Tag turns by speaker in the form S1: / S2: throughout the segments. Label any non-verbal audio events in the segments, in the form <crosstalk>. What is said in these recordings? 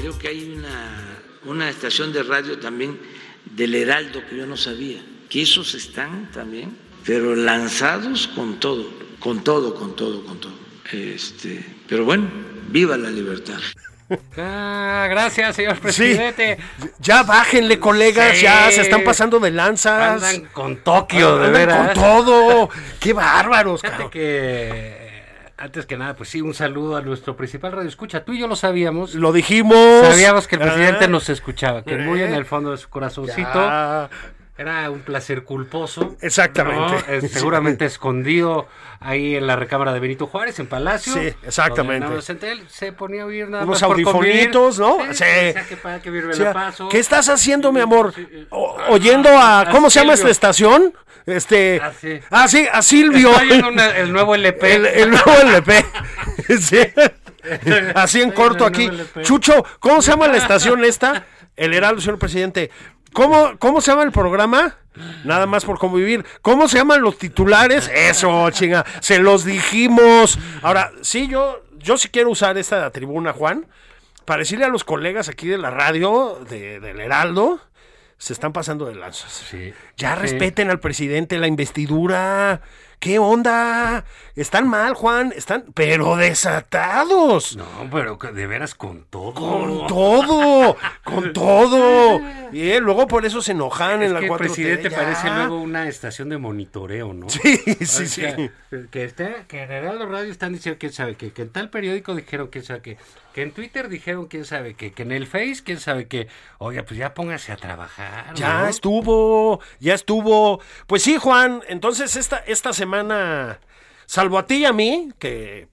S1: Creo que hay una, una estación de radio también del Heraldo que yo no sabía, que esos están también, pero lanzados con todo, con todo, con todo, con todo. Este, pero bueno, viva la libertad.
S2: Ah, gracias, señor presidente.
S3: Ya bájenle, colegas,
S2: Sí.
S3: ya se están pasando de lanzas.
S2: Andan con Tokio, de
S3: Andan
S2: veras.
S3: con todo. Qué bárbaros,
S2: Fíjate que antes que nada, pues sí, un saludo a nuestro principal radio escucha. Tú y yo lo sabíamos.
S3: Lo dijimos.
S2: Sabíamos que el presidente
S3: Ah,
S2: nos escuchaba, que muy
S3: Eh.
S2: en el fondo de su corazoncito
S3: ya.
S2: Era un placer culposo.
S3: Exactamente.
S2: ¿no?
S3: Sí.
S2: seguramente escondido ahí en la recámara de Benito Juárez, en Palacio.
S3: Sí, exactamente.
S2: se ponía a oír nada
S3: Unos
S2: más
S3: audifonitos, ¿no?
S2: Sí, que para que paso.
S3: ¿Qué estás haciendo, mi amor? O- oyendo a.
S2: a
S3: ¿Cómo se llama esta estación? Este.
S2: Ah, sí.
S3: Ah, sí, a Silvio.
S2: Una- el nuevo LP.
S3: El, el nuevo LP. <laughs> Sí. Así en corto aquí. Chucho, ¿cómo se llama la <laughs> estación esta? El Heraldo, señor presidente. ¿Cómo, ¿Cómo se llama el programa? Nada más por convivir. ¿Cómo se llaman los titulares? Eso, chinga. Se los dijimos. Ahora, sí, yo, yo sí quiero usar esta tribuna, Juan, para decirle a los colegas aquí de la radio, de- del Heraldo, se están pasando de lanzas.
S2: Sí.
S3: Ya
S2: Sí.
S3: respeten al presidente la investidura. ¿Qué onda? Están mal, Juan. Están, pero desatados.
S2: No, pero de veras con todo.
S3: Con todo, con todo. <laughs> Y eh, luego por eso se enojan
S2: Es
S3: en la
S2: que el
S3: 4T,
S2: presidente
S3: ya.
S2: parece luego una estación de monitoreo, ¿no?
S3: Sí,
S2: O
S3: sí, sí.
S2: Que, esté, que en Heraldo Radio están diciendo quién sabe qué, que en tal periódico dijeron quién sabe qué, que en Twitter dijeron quién sabe qué, que en el Face quién sabe qué. Oiga, pues ya póngase a trabajar.
S3: Ya
S2: ¿no?
S3: estuvo, ya estuvo. Pues sí, Juan, entonces esta, esta semana, salvo a ti y a mí, que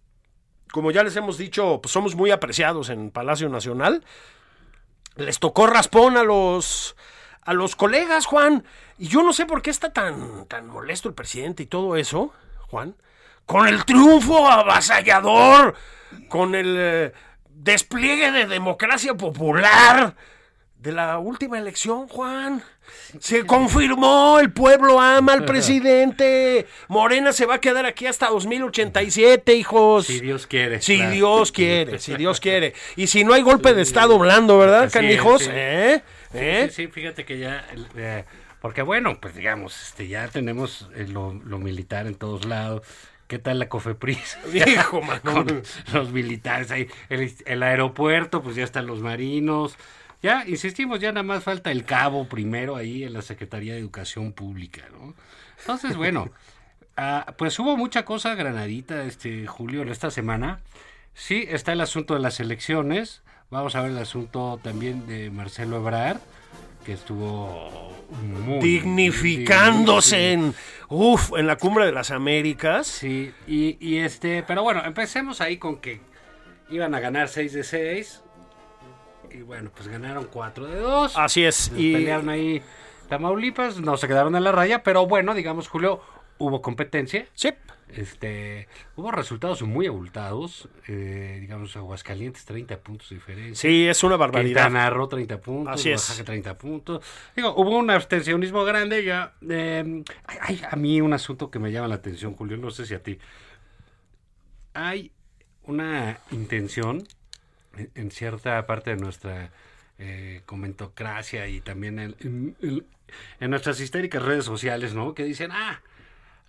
S3: como ya les hemos dicho, pues somos muy apreciados en Palacio Nacional, les tocó raspón a los a los colegas, Juan. Y yo no sé por qué está tan, tan molesto el presidente y todo eso, Juan. Con el triunfo avasallador, con el eh, despliegue de democracia popular de la última elección, Juan. Se confirmó, el pueblo ama al presidente. Morena se va a quedar aquí hasta 2087, hijos.
S2: Si Dios quiere.
S3: Si
S2: claro.
S3: Dios quiere, si Dios quiere. Y si no hay golpe de Estado blando, ¿verdad,
S2: Así es,
S3: canijos?
S2: sí.
S3: ¿Eh?
S2: Sí,
S3: ¿Eh?
S2: sí, sí, fíjate que ya, eh, porque bueno, pues digamos, este, ya tenemos eh, lo, lo militar en todos lados. ¿Qué tal la COFEPRIS? <laughs>
S3: Hijo. <laughs>
S2: Con los militares ahí, el, el aeropuerto, pues ya están los marinos. Ya, insistimos, ya nada más falta el cabo primero ahí en la Secretaría de Educación Pública, ¿no? Entonces, bueno, <laughs> ah, pues hubo mucha cosa granadita, este Julio, en esta semana. Sí, está el asunto de las elecciones. Vamos a ver el asunto también de Marcelo Ebrard, que estuvo muy
S3: Dignificándose en, uf, en la cumbre de las Américas.
S2: Sí, y, y este, pero bueno, empecemos ahí con que iban a ganar 6 de 6. Y bueno, pues ganaron 4 de 2.
S3: Así es.
S2: y
S3: Y
S2: pelearon ahí Tamaulipas, no se quedaron en la raya, pero bueno, digamos, Julio, hubo competencia.
S3: Sí.
S2: Este, hubo resultados muy abultados. eh, digamos, Aguascalientes 30 puntos de diferencia.
S3: Sí, es una barbaridad.
S2: Quintana Roo 30 puntos,
S3: Así es.
S2: Oaxaca 30 puntos. Digo, hubo un abstencionismo grande ya. eh, hay, hay a mí un asunto que me llama la atención, Julio, no sé si a ti. Hay una intención en, cierta parte de nuestra eh, comentocracia y también en, en- en- en nuestras históricas redes sociales, ¿no? Que dicen, ah,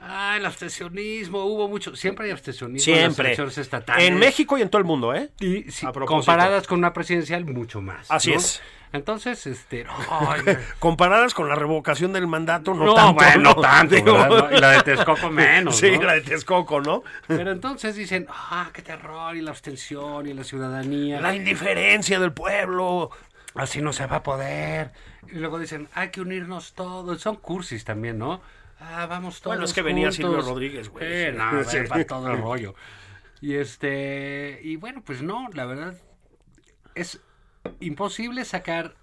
S2: ah, el abstencionismo, hubo mucho, siempre hay abstencionismo en las elecciones estatales.
S3: En México y en todo el mundo, ¿eh?
S2: Y sí, comparadas con una presidencial, mucho más.
S3: Así
S2: ¿no?
S3: es.
S2: Entonces, este. <laughs>
S3: Comparadas con la revocación del mandato, no,
S2: no,
S3: tanto.
S2: bueno, no tanto. Y la de Texcoco menos.
S3: Sí,
S2: ¿no?
S3: la de Texcoco, ¿no?
S2: Pero entonces dicen, ah, qué terror, y la abstención, y la ciudadanía.
S3: La indiferencia del pueblo.
S2: Así no se va a poder. Y luego dicen, hay que unirnos todos. Son cursis también, ¿no? Ah, vamos todos.
S3: Bueno, es que venía
S2: juntos.
S3: Silvio Rodríguez, güey.
S2: Eh, no, <laughs>
S3: Sí.
S2: para todo el rollo. Y este, y bueno, pues no, la verdad, es imposible sacar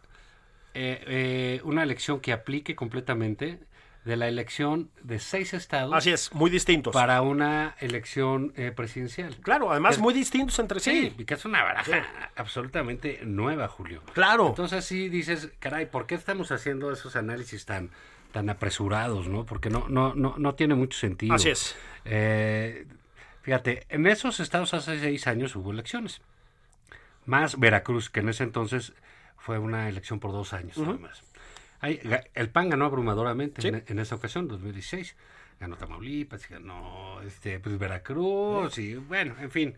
S2: eh, eh, una elección que aplique completamente de la elección de seis estados
S3: Así es, muy distintos.
S2: para una elección eh, presidencial.
S3: Claro, además
S2: Es-
S3: muy distintos entre sí.
S2: Sí, y que es una baraja absolutamente nueva, Julio.
S3: Claro.
S2: Entonces sí dices, caray, ¿por qué estamos haciendo esos análisis tan, tan apresurados, no? Porque no, no, no, no tiene mucho sentido.
S3: Así es.
S2: Eh, fíjate, en esos estados hace seis años hubo elecciones. Más Veracruz, que en ese entonces fue una elección por dos años, nada más. Ahí, ga- el PAN ganó abrumadoramente
S3: Sí.
S2: en, en esa ocasión, 2016. Ganó Tamaulipas, ganó este, pues, Veracruz, y bueno, en fin.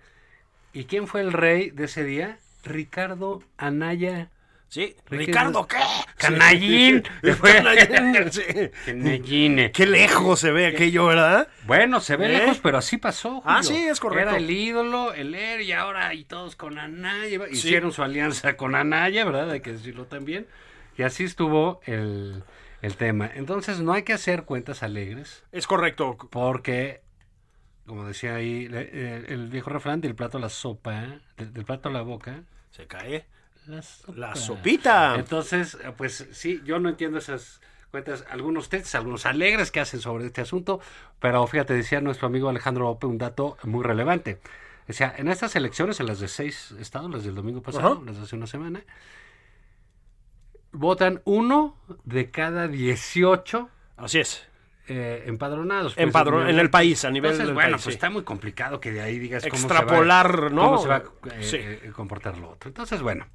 S2: ¿Y quién fue el rey de ese día? Ricardo Anaya.
S3: Sí.
S2: Ricardo,
S3: ¿Ricardo qué?
S2: Canallín.
S3: Sí. <laughs> <laughs> Canallín, sí.
S2: Canallín.
S3: Qué lejos se ve aquello, ¿verdad?
S2: Bueno, se ve
S3: ¿Eh?
S2: lejos, pero así pasó.
S3: Ah, sí, es correcto.
S2: Era el ídolo, el héroe, y ahora y todos con Anaya. Hicieron su alianza con Anaya, ¿verdad? Hay que decirlo también. Y así estuvo el, el tema. Entonces, no hay que hacer cuentas alegres,
S3: Es correcto.
S2: porque, como decía ahí eh, el viejo refrán, del plato a la sopa, del, del plato a la boca,
S3: Se cae.
S2: La sopa.
S3: La sopita.
S2: Entonces, eh, pues sí, yo no entiendo esas cuentas, algunos textos, algunos alegres que hacen sobre este asunto, pero fíjate, decía nuestro amigo Alejandro Ope un dato muy relevante. Decía, en estas elecciones, en las de seis estados, las del domingo pasado, las de hace una semana, votan uno de cada 18
S3: Así es.
S2: eh, empadronados. pues,
S3: Empadron- en el país, a nivel
S2: Entonces,
S3: del
S2: bueno,
S3: país,
S2: pues
S3: sí.
S2: está muy complicado que de ahí digas cómo
S3: Extrapolar,
S2: se va,
S3: ¿no?
S2: cómo se va a eh,
S3: Sí.
S2: eh, comportar lo otro. Entonces, bueno,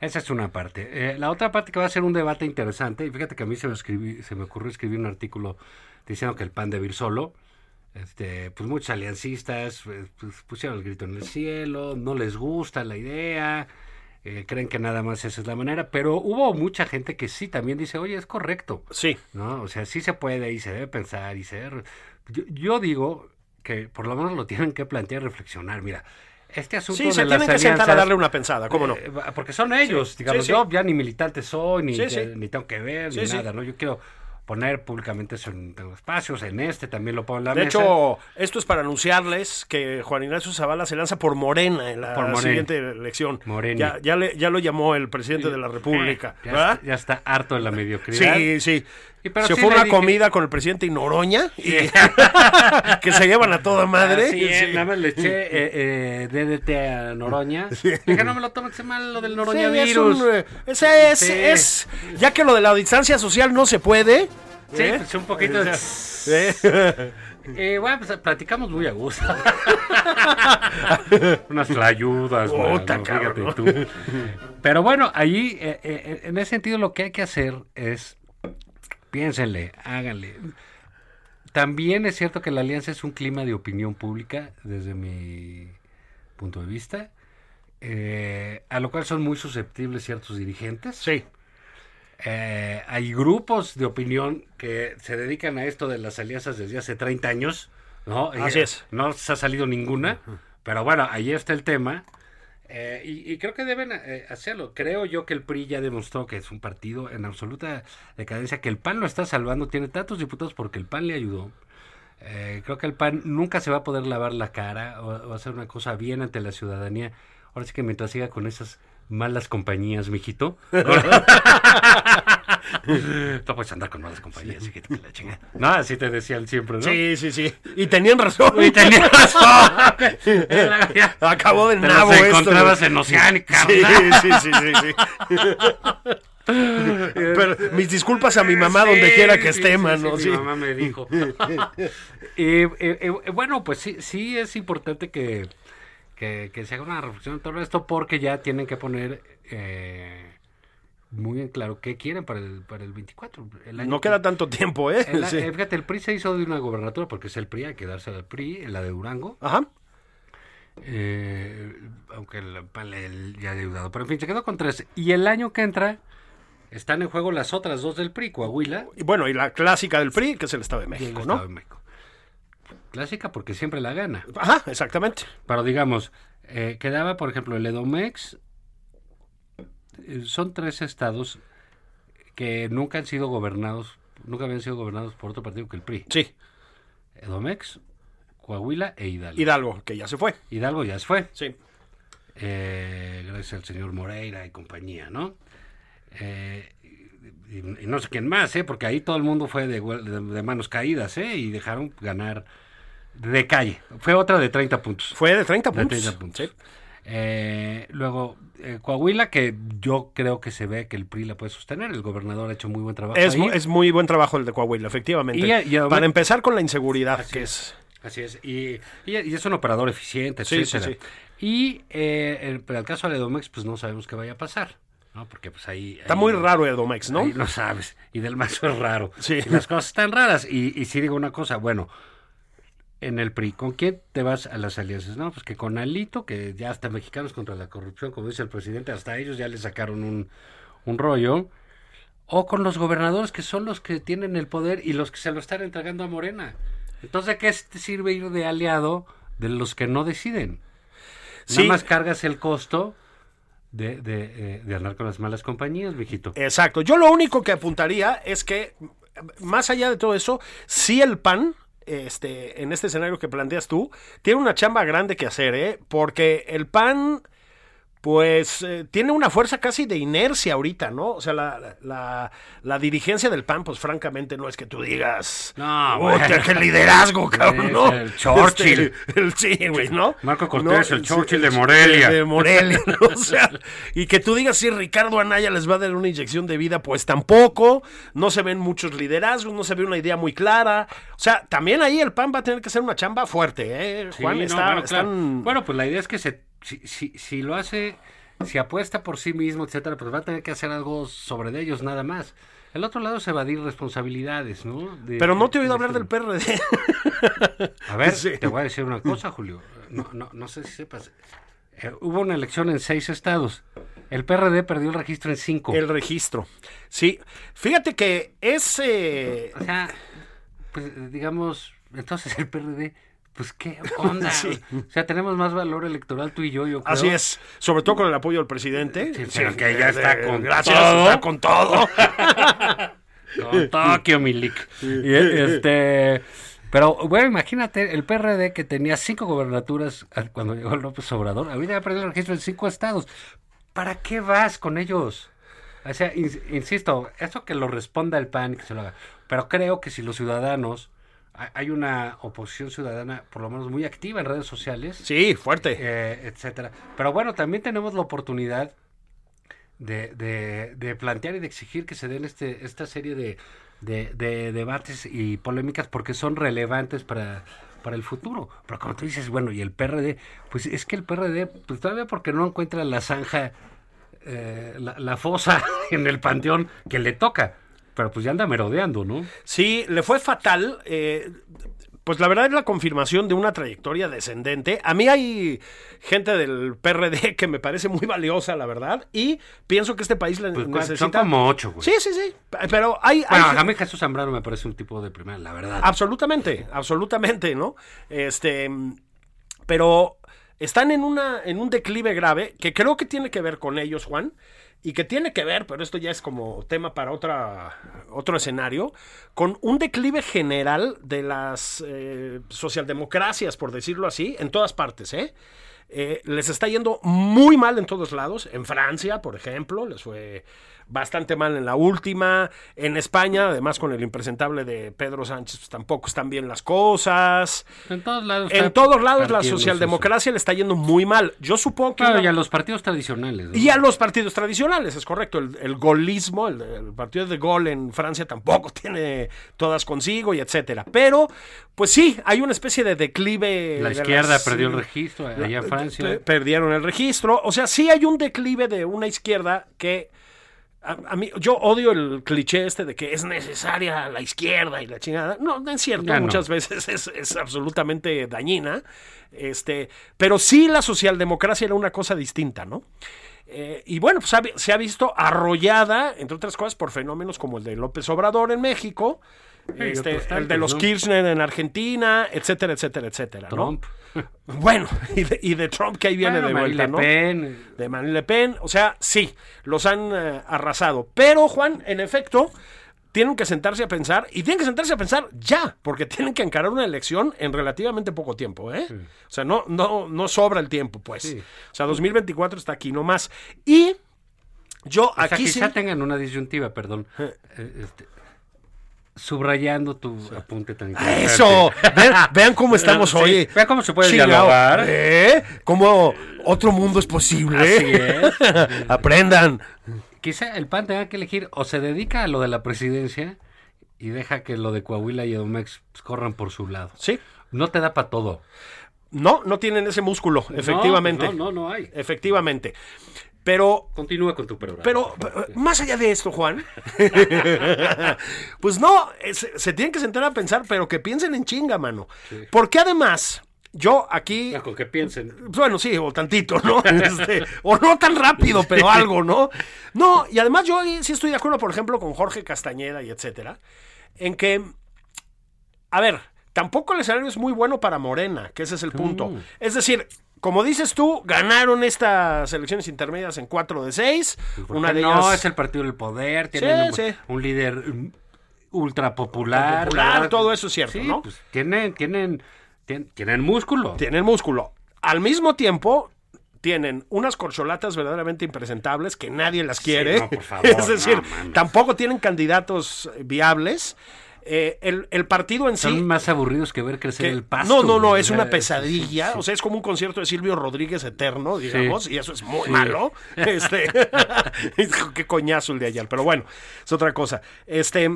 S2: esa es una parte. Eh, la otra parte que va a ser un debate interesante, y fíjate que a mí se me, escribí- se me ocurrió escribir un artículo diciendo que el PAN debe ir solo. Este, pues muchos aliancistas eh, pues, pusieron el grito en el cielo, no les gusta la idea, eh, creen que nada más esa es la manera, pero hubo mucha gente que sí también dice, oye, es correcto.
S3: Sí.
S2: ¿no? O sea, sí se puede y se debe pensar y se debe... Yo, yo digo que por lo menos lo tienen que plantear y reflexionar. Mira, este asunto
S3: Sí,
S2: de
S3: se
S2: las
S3: tienen que sentar a darle una pensada, ¿cómo no?
S2: eh, porque son ellos,
S3: Sí,
S2: digamos,
S3: sí,
S2: yo ya ni militante soy, ni, ni tengo que ver, ni nada, ¿no? Yo quiero poner públicamente eso en, los espacios, en este también lo pongo en la
S3: De
S2: mesa.
S3: hecho, esto es para anunciarles que Juan Ignacio Zavala se lanza por Morena en la
S2: Por
S3: siguiente elección.
S2: Morena.
S3: Ya, ya, le- ya lo llamó el presidente de la República.
S2: Eh, ya,
S3: ¿verdad?
S2: está, ya está harto de la mediocridad.
S3: Sí, sí.
S2: Pero
S3: se
S2: sí
S3: fue una
S2: dije-
S3: comida con el presidente y Noroña y <laughs> que se llevan a toda madre.
S2: Así es,
S3: Sí.
S2: nada más le eché eh, eh, DDT a Noroña. Dije, no me lo tomes mal lo del Noroña
S3: Sí, es
S2: virus.
S3: un, eh, ese es,
S2: Sí.
S3: es, ya que lo de la distancia social no se puede.
S2: Sí,
S3: ¿eh?
S2: pues un poquito de... <laughs>
S3: ¿eh? <laughs>
S2: Eh, bueno, pues platicamos muy a gusto. Unas ayudas. Pero bueno, ahí, eh, eh, en ese sentido, lo que hay que hacer es, piénsenle, háganle. También es cierto que la alianza es un clima de opinión pública, desde mi punto de vista, eh, a lo cual son muy susceptibles ciertos dirigentes.
S3: Sí.
S2: Eh, hay grupos de opinión que se dedican a esto de las alianzas desde hace 30 años, ¿no?
S3: Así es.
S2: No se ha salido ninguna, pero bueno, ahí está el tema. Eh, y, y creo que deben eh, hacerlo. Creo yo que el PRI ya demostró que es un partido en absoluta decadencia, que el PAN lo está salvando, tiene tantos diputados porque el PAN le ayudó. Eh, creo que el PAN nunca se va a poder lavar la cara o, o hacer una cosa bien ante la ciudadanía. Ahora sí que mientras siga con esas malas compañías, mijito. <laughs> <laughs> <laughs> No puedes andar con malas compañías, hijito, que la chingada. No, así te decían siempre, ¿no?
S3: Sí, sí, sí. Y tenían razón.
S2: Y tenías razón. <laughs>
S3: Acabó de
S2: Te
S3: nabo esto.
S2: encontrabas en Oceánica.
S3: Sí, sí, sí, sí, sí. <laughs> Pero mis disculpas a mi mamá
S2: Sí,
S3: donde quiera que
S2: sí,
S3: esté,
S2: sí,
S3: mano.
S2: sí,
S3: sí.
S2: Mi mamá me dijo. y, eh, eh, bueno, pues sí, sí es importante que, que, que se haga una reflexión en todo esto porque ya tienen que poner eh, muy claro qué quieren para el, para el 24. El año
S3: No
S2: que-
S3: queda tanto tiempo, ¿eh?
S2: el-
S3: Sí.
S2: eh, fíjate, el PRI se hizo de una gobernatura porque es el PRI, hay que darse al PRI, en la de Durango.
S3: Ajá.
S2: Eh, aunque el PAN ya ha ayudado. Pero en fin, se quedó con tres. Y el año que entra están en juego las otras dos del PRI, Coahuila
S3: Y bueno, y la clásica del PRI, que es el Estado de
S2: y el
S3: México,
S2: Estado
S3: ¿no?
S2: de México. Clásica porque siempre la gana.
S3: Ajá, exactamente.
S2: Pero digamos, eh, quedaba, por ejemplo, el Edomex. Son tres estados que nunca han sido gobernados, nunca habían sido gobernados por otro partido que el PRI.
S3: Sí.
S2: Edomex, Coahuila e Hidalgo.
S3: Hidalgo, que ya se fue.
S2: Hidalgo ya se fue.
S3: Sí.
S2: eh, gracias al señor Moreira y compañía, ¿no? Eh, y, y no sé quién más, ¿eh? Porque ahí todo el mundo fue de, de- de manos caídas, ¿eh? Y dejaron ganar de calle. Fue otra de 30 puntos.
S3: Fue de 30
S2: de
S3: puntos.
S2: 30 puntos.
S3: Sí.
S2: Eh, luego, eh, Coahuila, que yo creo que se ve que el PRI la puede sostener. El gobernador ha hecho muy buen trabajo.
S3: Es,
S2: ahí.
S3: mu- es muy buen trabajo el de Coahuila, efectivamente.
S2: Y- y además-
S3: Para empezar con la inseguridad, que
S2: es.
S3: es...
S2: Así es, y, y- es un operador eficiente,
S3: Sí, sí,
S2: etcétera. Y eh, el, pero el caso de Edomex, pues no sabemos qué vaya a pasar, ¿no? Porque pues ahí...
S3: Está
S2: ahí-
S3: muy raro Edomex, ¿no?
S2: ahí no sabes, y del mazo es raro.
S3: Sí.
S2: Y las cosas están raras, y, y sí digo una cosa, bueno, en el PRI, ¿con quién te vas a las alianzas? No, pues que con Alito, que ya hasta mexicanos contra la corrupción, como dice el presidente, hasta ellos ya le sacaron un, un rollo. O con los gobernadores que son los que tienen el poder y los que se lo están entregando a Morena. Entonces, ¿de qué te sirve ir de aliado de los que no deciden?
S3: Sí.
S2: Nada más cargas el costo de, de, eh, de andar con las malas compañías, viejito.
S3: Exacto. Yo lo único que apuntaría es que, más allá de todo eso, sí el PAN, este, en este escenario que planteas tú, tiene una chamba grande que hacer, ¿eh? Porque el PAN, pues, eh, tiene una fuerza casi de inercia ahorita, ¿no? O sea, la, la, la dirigencia del PAN, pues, francamente, no es que tú digas...
S2: No,
S3: "Puta,
S2: bueno.
S3: qué liderazgo, cabrón, ¿no?
S2: el Churchill.
S3: Este, el, sí, güey, ¿no?
S2: Marco Cortés,
S3: No,
S2: el
S3: sí,
S2: Churchill de Morelia.
S3: De Morelia, ¿no? O sea, y que tú digas si Ricardo Anaya les va a dar una inyección de vida, pues tampoco. No se ven muchos liderazgos, no se ve una idea muy clara. O sea, también ahí el PAN va a tener que hacer una chamba fuerte, ¿eh?
S2: Sí,
S3: Juan,
S2: no,
S3: está,
S2: claro. Bueno, pues la idea es que se, si, si, si lo hace, si apuesta por sí mismo, etcétera, pues va a tener que hacer algo sobre de ellos nada más. El otro lado es evadir responsabilidades, ¿no? De-
S3: Pero no te he oído
S2: de-
S3: hablar del PRD.
S2: A ver, <laughs>
S3: Sí.
S2: te voy a decir una cosa, Julio. No, no, no sé si sepas. Eh, hubo una elección en seis estados. El PRD perdió el registro en cinco.
S3: el registro. Sí, fíjate que ese...
S2: O sea, pues digamos, entonces el PRD, pues qué <laughs> onda.
S3: Sí.
S2: O sea, tenemos más valor electoral tú y yo, yo creo.
S3: Así es, sobre todo con el apoyo del presidente.
S2: Sí, pero que ya está con
S3: gracias,
S2: todo.
S3: está con todo. <laughs> <laughs>
S2: Con Tokio, Milik. Y, este, pero, bueno, imagínate, el PRD que tenía cinco gobernaturas cuando llegó López Obrador, ahorita ya perdió el registro en cinco estados. ¿Para qué vas con ellos? O sea, ins- insisto, eso que lo responda el PAN, que se lo haga. Pero creo que si los ciudadanos, hay una oposición ciudadana, por lo menos muy activa en redes sociales,
S3: Sí, fuerte.
S2: eh, etcétera. Pero bueno, también tenemos la oportunidad de, de- de plantear y de exigir que se den este, esta serie de, de- de debates y polémicas porque son relevantes para, para el futuro. Pero como tú dices, bueno, y el PRD, pues es que el PRD, pues todavía porque no encuentra la zanja, eh, la, la fosa <laughs> en el panteón que le toca. Pero pues ya anda merodeando, ¿no?
S3: Sí, le fue fatal. eh, pues la verdad es la confirmación de una trayectoria descendente. A mí hay gente del PRD <laughs> que me parece muy valiosa, la verdad, y pienso que este país le
S2: Pues,
S3: necesita.
S2: Son como ocho, güey.
S3: Sí, sí, sí. Pero hay. hay-
S2: Bueno, a mí Jesús Zambrano me parece un tipo de primera, la verdad.
S3: Absolutamente, absolutamente, ¿no? Este, pero están en una en un declive grave que creo que tiene que ver con ellos, Juan, y que tiene que ver, pero esto ya es como tema para otra otro escenario, con un declive general de las eh, socialdemocracias, por decirlo así, en todas partes, ¿eh? eh, les está yendo muy mal en todos lados. En Francia, por ejemplo, les fue bastante mal en la última. En España, además con el impresentable de Pedro Sánchez, pues, tampoco están bien las cosas.
S2: En todos lados.
S3: En todos lados la socialdemocracia le está yendo muy mal. Yo supongo que...
S2: Claro,
S3: una-
S2: y a los partidos tradicionales. ¿no?
S3: y a los partidos tradicionales, es correcto. El, el golismo, el, el partido de gol en Francia tampoco <laughs> tiene todas consigo y etcétera. Pero, pues sí, hay una especie de declive.
S2: La
S3: de
S2: izquierda
S3: las-
S2: perdió el registro allá en Francia.
S3: Perdieron el registro. O sea, sí hay un declive de una izquierda que. A, a mí, yo odio el cliché este de que es necesaria la izquierda y la chingada. No, es cierto.
S2: Ya no.
S3: Muchas veces es, es absolutamente dañina. Este, pero sí la socialdemocracia era una cosa distinta, ¿no? Eh, y bueno, pues ha se ha visto arrollada, entre otras cosas, por fenómenos como el de López Obrador en México,
S2: y
S3: este, el de los
S2: ¿no?
S3: Kirchner en Argentina, etcétera, etcétera, etcétera. ¿no? Bueno, <laughs> y de, y de Trump que ahí viene
S2: Bueno,
S3: de vuelta, ¿no?
S2: Pen.
S3: De Marine Le Pen, o sea, sí, los han eh, arrasado. Pero, Juan, en efecto, tienen que sentarse a pensar, y tienen que sentarse a pensar ya, porque <laughs> tienen que encarar una elección en relativamente poco tiempo, ¿eh? O sea, no, no, no sobra el tiempo, pues.
S2: Sí.
S3: O sea, 2024 está aquí nomás. Y yo
S2: O sea,
S3: aquí sí...
S2: quizá tengan una disyuntiva, perdón. Eh, este, subrayando tu apunte tan
S3: ¡Ah,
S2: interesante.
S3: Eso, vean, vean cómo <laughs> estamos
S2: Sí,
S3: hoy.
S2: vea cómo se puede
S3: Chingao.
S2: dialogar.
S3: ¿Eh? ¿Cómo otro mundo es posible?
S2: Así es. <laughs>
S3: Aprendan.
S2: Quizá el PAN tenga que elegir o se dedica a lo de la presidencia y deja que lo de Coahuila y Edomex pues, corran por su lado.
S3: Sí.
S2: No te da para todo.
S3: No, no tienen ese músculo, efectivamente.
S2: No, no, no hay.
S3: Efectivamente. Pero,
S2: Continúa con tu programa.
S3: pero, pero, más allá de esto, Juan, <laughs> pues no, es- se tienen que sentar a pensar, pero que piensen en chinga, mano. Porque además, yo aquí
S2: Ya, con que piensen.
S3: Bueno, sí, o tantito, ¿no? <laughs> Este, o no tan rápido, pero algo, ¿no? No, y además yo sí estoy de acuerdo, por ejemplo, con Jorge Castañeda y etcétera, en que, a ver, tampoco el escenario es muy bueno para Morena, que ese es el punto. Es decir, como dices tú, ganaron estas elecciones intermedias en 4 de 6, una de
S2: no,
S3: ellas...
S2: es el partido del poder, tienen
S3: Sí,
S2: un,
S3: sí.
S2: un líder ultra popular.
S3: Popular, todo eso es cierto,
S2: sí,
S3: ¿no?
S2: Pues tienen, tienen, tien- tienen músculo.
S3: tienen músculo. Al mismo tiempo, tienen unas corcholatas verdaderamente impresentables que nadie las quiere.
S2: no, por favor, <laughs>
S3: es decir,
S2: no,
S3: tampoco tienen candidatos viables. Eh, el, el partido en sí.
S2: Son más aburridos que ver crecer
S3: que-
S2: el pasto.
S3: no, no, no, es una pesadilla.
S2: sí, sí.
S3: O sea, es como un concierto de Silvio Rodríguez eterno, digamos, y eso es muy malo. <laughs> Este, <laughs> qué coñazo el de ayer, pero bueno, es otra cosa. Este,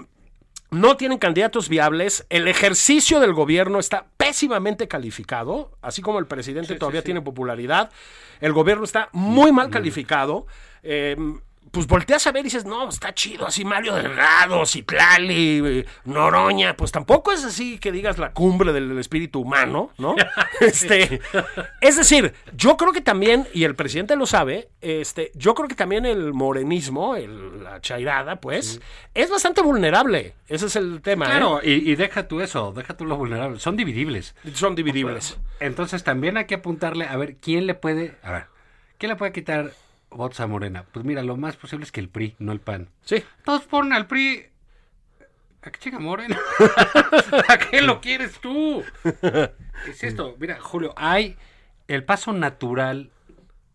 S3: no tienen candidatos viables. El ejercicio del gobierno está pésimamente calificado, así como el presidente todavía tiene popularidad. El gobierno está muy mal calificado. Eh, pues volteas a ver y dices, no, está chido, así Mario Delgado, Citlali, eh, Noroña, pues tampoco es así que digas la cumbre del espíritu humano, ¿no? <laughs> este, es decir, yo creo que también, y el presidente lo sabe, este, yo creo que también el morenismo, el- la chairada, pues, es bastante vulnerable. Ese es el tema, ¿eh?
S2: Claro, y, y deja tú eso, deja tú lo vulnerable. Son dividibles.
S3: Son dividibles.
S2: Entonces también hay que apuntarle a ver quién le puede, a ver, quién le puede quitar votos a Morena. Pues mira, lo más posible es que el PRI, no el PAN.
S3: Sí.
S2: Todos ponen al PRI. ¿A qué chinga Morena? <laughs> ¿A qué lo quieres tú? Es esto, mira, Julio, hay el paso natural.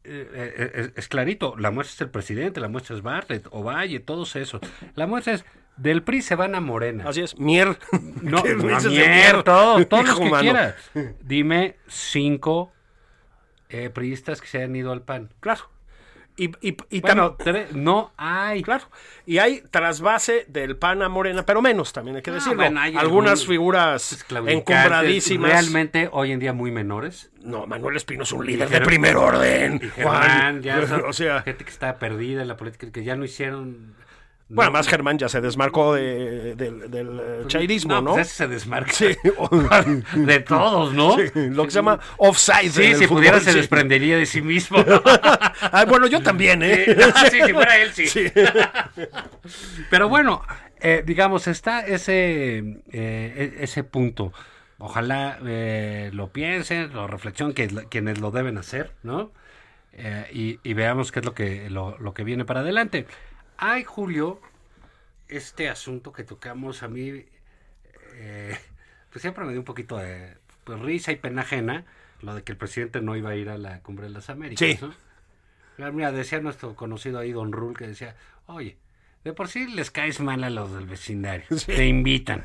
S2: eh, eh, es clarito, la muestra es el presidente, la muestra es Bartlett, Ovalle, todos esos. La muestra es del PRI se van a Morena.
S3: Así es. Mier. <laughs>
S2: No, <laughs>
S3: ¿Qué me
S2: no, mier, todo, todos los que
S3: mano.
S2: quieras. Dime cinco eh, priistas que se han ido al PAN.
S3: Claro. Y, y, y
S2: Bueno, no hay.
S3: Claro. Y hay trasvase del PAN a Morena, pero menos también hay que
S2: Ah,
S3: decirlo.
S2: bueno, hay
S3: Algunas figuras
S2: claudicantes,
S3: encumbradísimas.
S2: Realmente hoy en día muy menores.
S3: No, Manuel Espino es un líder de primer orden. Juan.
S2: Ya <laughs>
S3: o sea,
S2: gente que está perdida en la política, que ya no hicieron. No-
S3: bueno, más Germán ya se desmarcó de- del, del, eh, chairismo, ¿no?
S2: Pues ese se desmarca.
S3: Sí. <laughs>
S2: De todos, ¿no?
S3: Sí, lo que se llama offside.
S2: Sí, si
S3: fútbol,
S2: pudiera se desprendería de sí mismo. <laughs>
S3: Ah, bueno, yo también, ¿eh?
S2: Sí, si fuera él, sí. <laughs> Pero bueno, eh, digamos, está ese, eh, e- ese punto. Ojalá eh, lo piensen, lo reflexionen, que quienes lo deben hacer, ¿no? Eh, y, y veamos qué es lo que, lo, lo que viene para adelante. Ay, Julio, este asunto que tocamos a mí, eh, pues siempre me dio un poquito de pues, risa y pena ajena. lo de que el presidente no iba a ir a la cumbre de las Américas.
S3: Sí.
S2: ¿no? Mira, decía nuestro conocido ahí, Don Rul, que decía, oye, de por sí les caes mal a los del vecindario, te invitan.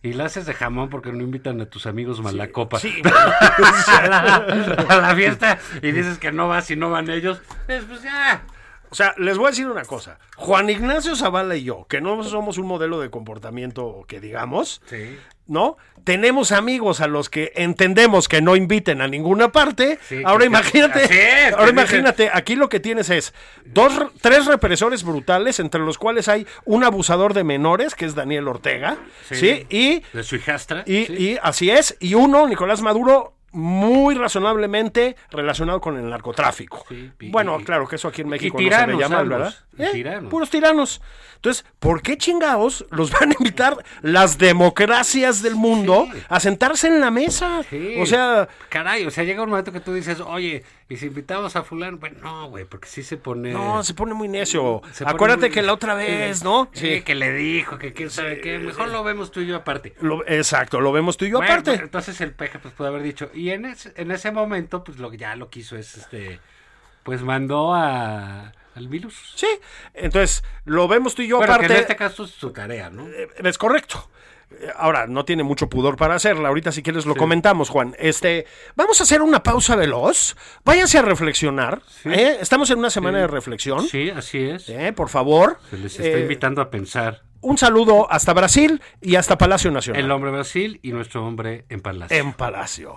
S2: Y la haces de jamón porque no invitan a tus amigos malacopa
S3: Sí. <laughs>
S2: a, la, a la fiesta y dices que no vas y no van ellos. Pues, pues ya.
S3: O sea, les voy a decir una cosa. Juan Ignacio Zavala y yo, que no somos un modelo de comportamiento que digamos,
S2: Sí.
S3: ¿no? Tenemos amigos a los que entendemos que no inviten a ninguna parte.
S2: Sí,
S3: ahora imagínate,
S2: es,
S3: ahora imagínate, aquí lo que tienes es dos, re- tres represores brutales, entre los cuales hay un abusador de menores, que es Daniel Ortega, ¿sí?
S2: Sí.
S3: Y,
S2: De su hijastra.
S3: y así es, y uno, Nicolás Maduro, muy razonablemente relacionado con el narcotráfico.
S2: Sí, y-
S3: bueno,
S2: y-
S3: claro que eso aquí en México no se le llama, ¿verdad?
S2: y
S3: ¿Eh?
S2: tiranos.
S3: Puros tiranos. Entonces, ¿por qué chingados los van a invitar las democracias del mundo
S2: Sí.
S3: a sentarse en la mesa?
S2: Sí.
S3: O sea,
S2: Caray, o sea, llega un momento que tú dices, oye, y si invitamos a fulano, pues no, güey, porque sí se pone...
S3: no, se pone muy necio.
S2: se
S3: Acuérdate
S2: muy-
S3: que la otra vez, ¿no?
S2: Sí, que le dijo, que quién sabe qué, mejor lo vemos tú y yo aparte.
S3: Lo- exacto, lo vemos tú y yo
S2: Bueno,
S3: aparte.
S2: entonces el peje pues puede haber dicho, y en ese, en ese momento, pues lo que ya lo quiso es, este, pues mandó a, al virus.
S3: Sí, entonces lo vemos tú y yo
S2: Bueno,
S3: aparte.
S2: que en este caso es su tarea, ¿no?
S3: Eh, Es correcto. Eh, Ahora, no tiene mucho pudor para hacerla. Ahorita, si quieres, lo comentamos, Juan. Este, vamos a hacer una pausa veloz. Váyanse a reflexionar. ¿eh? Estamos en una semana de reflexión.
S2: Sí, así es.
S3: ¿eh? Por favor.
S2: Se les está
S3: Eh,
S2: invitando a pensar
S3: un saludo hasta Brasil y hasta Palacio Nacional.
S2: el hombre Brasil y nuestro hombre en Palacio.
S3: En Palacio.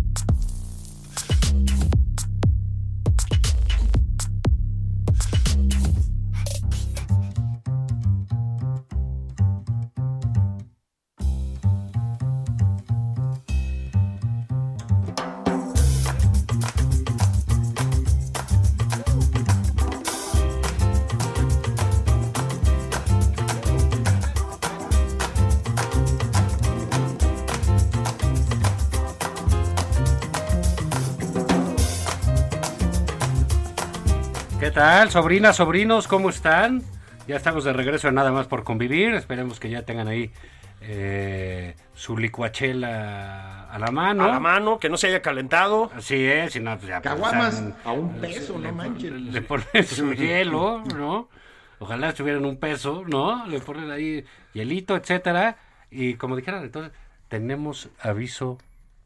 S2: ¿Qué tal, sobrinas, sobrinos? ¿Cómo están? Ya estamos de regreso en Nada más por convivir. Esperemos que ya tengan ahí eh, su licuachela a la mano.
S3: A la mano, que no se haya calentado.
S2: Así es, si no, pues ya. pues,
S4: Caguamas
S2: están-
S4: a un peso, no manches.
S2: Le ponen su <laughs> hielo, ¿no? Ojalá estuvieran un peso, ¿no? Le ponen ahí hielito, etcétera. Y como dijeron, entonces, tenemos aviso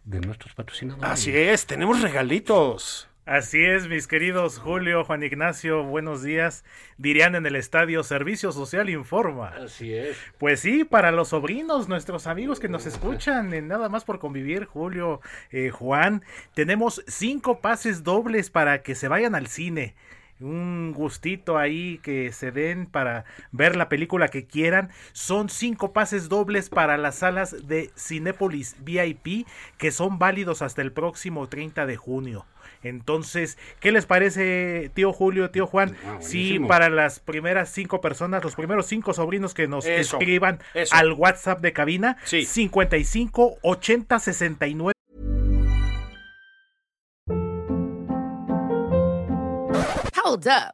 S2: de nuestros patrocinadores.
S3: Así es, tenemos regalitos.
S5: Así es, mis queridos Julio, Juan Ignacio, buenos días. Dirían en el estadio Servicio Social Informa.
S2: Así es.
S5: Pues sí, para los sobrinos, nuestros amigos que nos escuchan, en nada más por convivir, Julio, eh, Juan, tenemos cinco pases dobles para que se vayan al cine. Un gustito ahí que se den para ver la película que quieran. Son cinco pases dobles para las salas de Cinépolis VIP que son válidos hasta el próximo 30 de junio. Entonces, ¿qué les parece, tío Julio, tío Juan?
S2: Ah,
S5: si para las primeras cinco personas, los primeros cinco sobrinos que nos
S3: Eso,
S5: escriban
S3: eso.
S5: al WhatsApp de cabina,
S3: Sí.
S5: 55 80 69
S6: Hold up.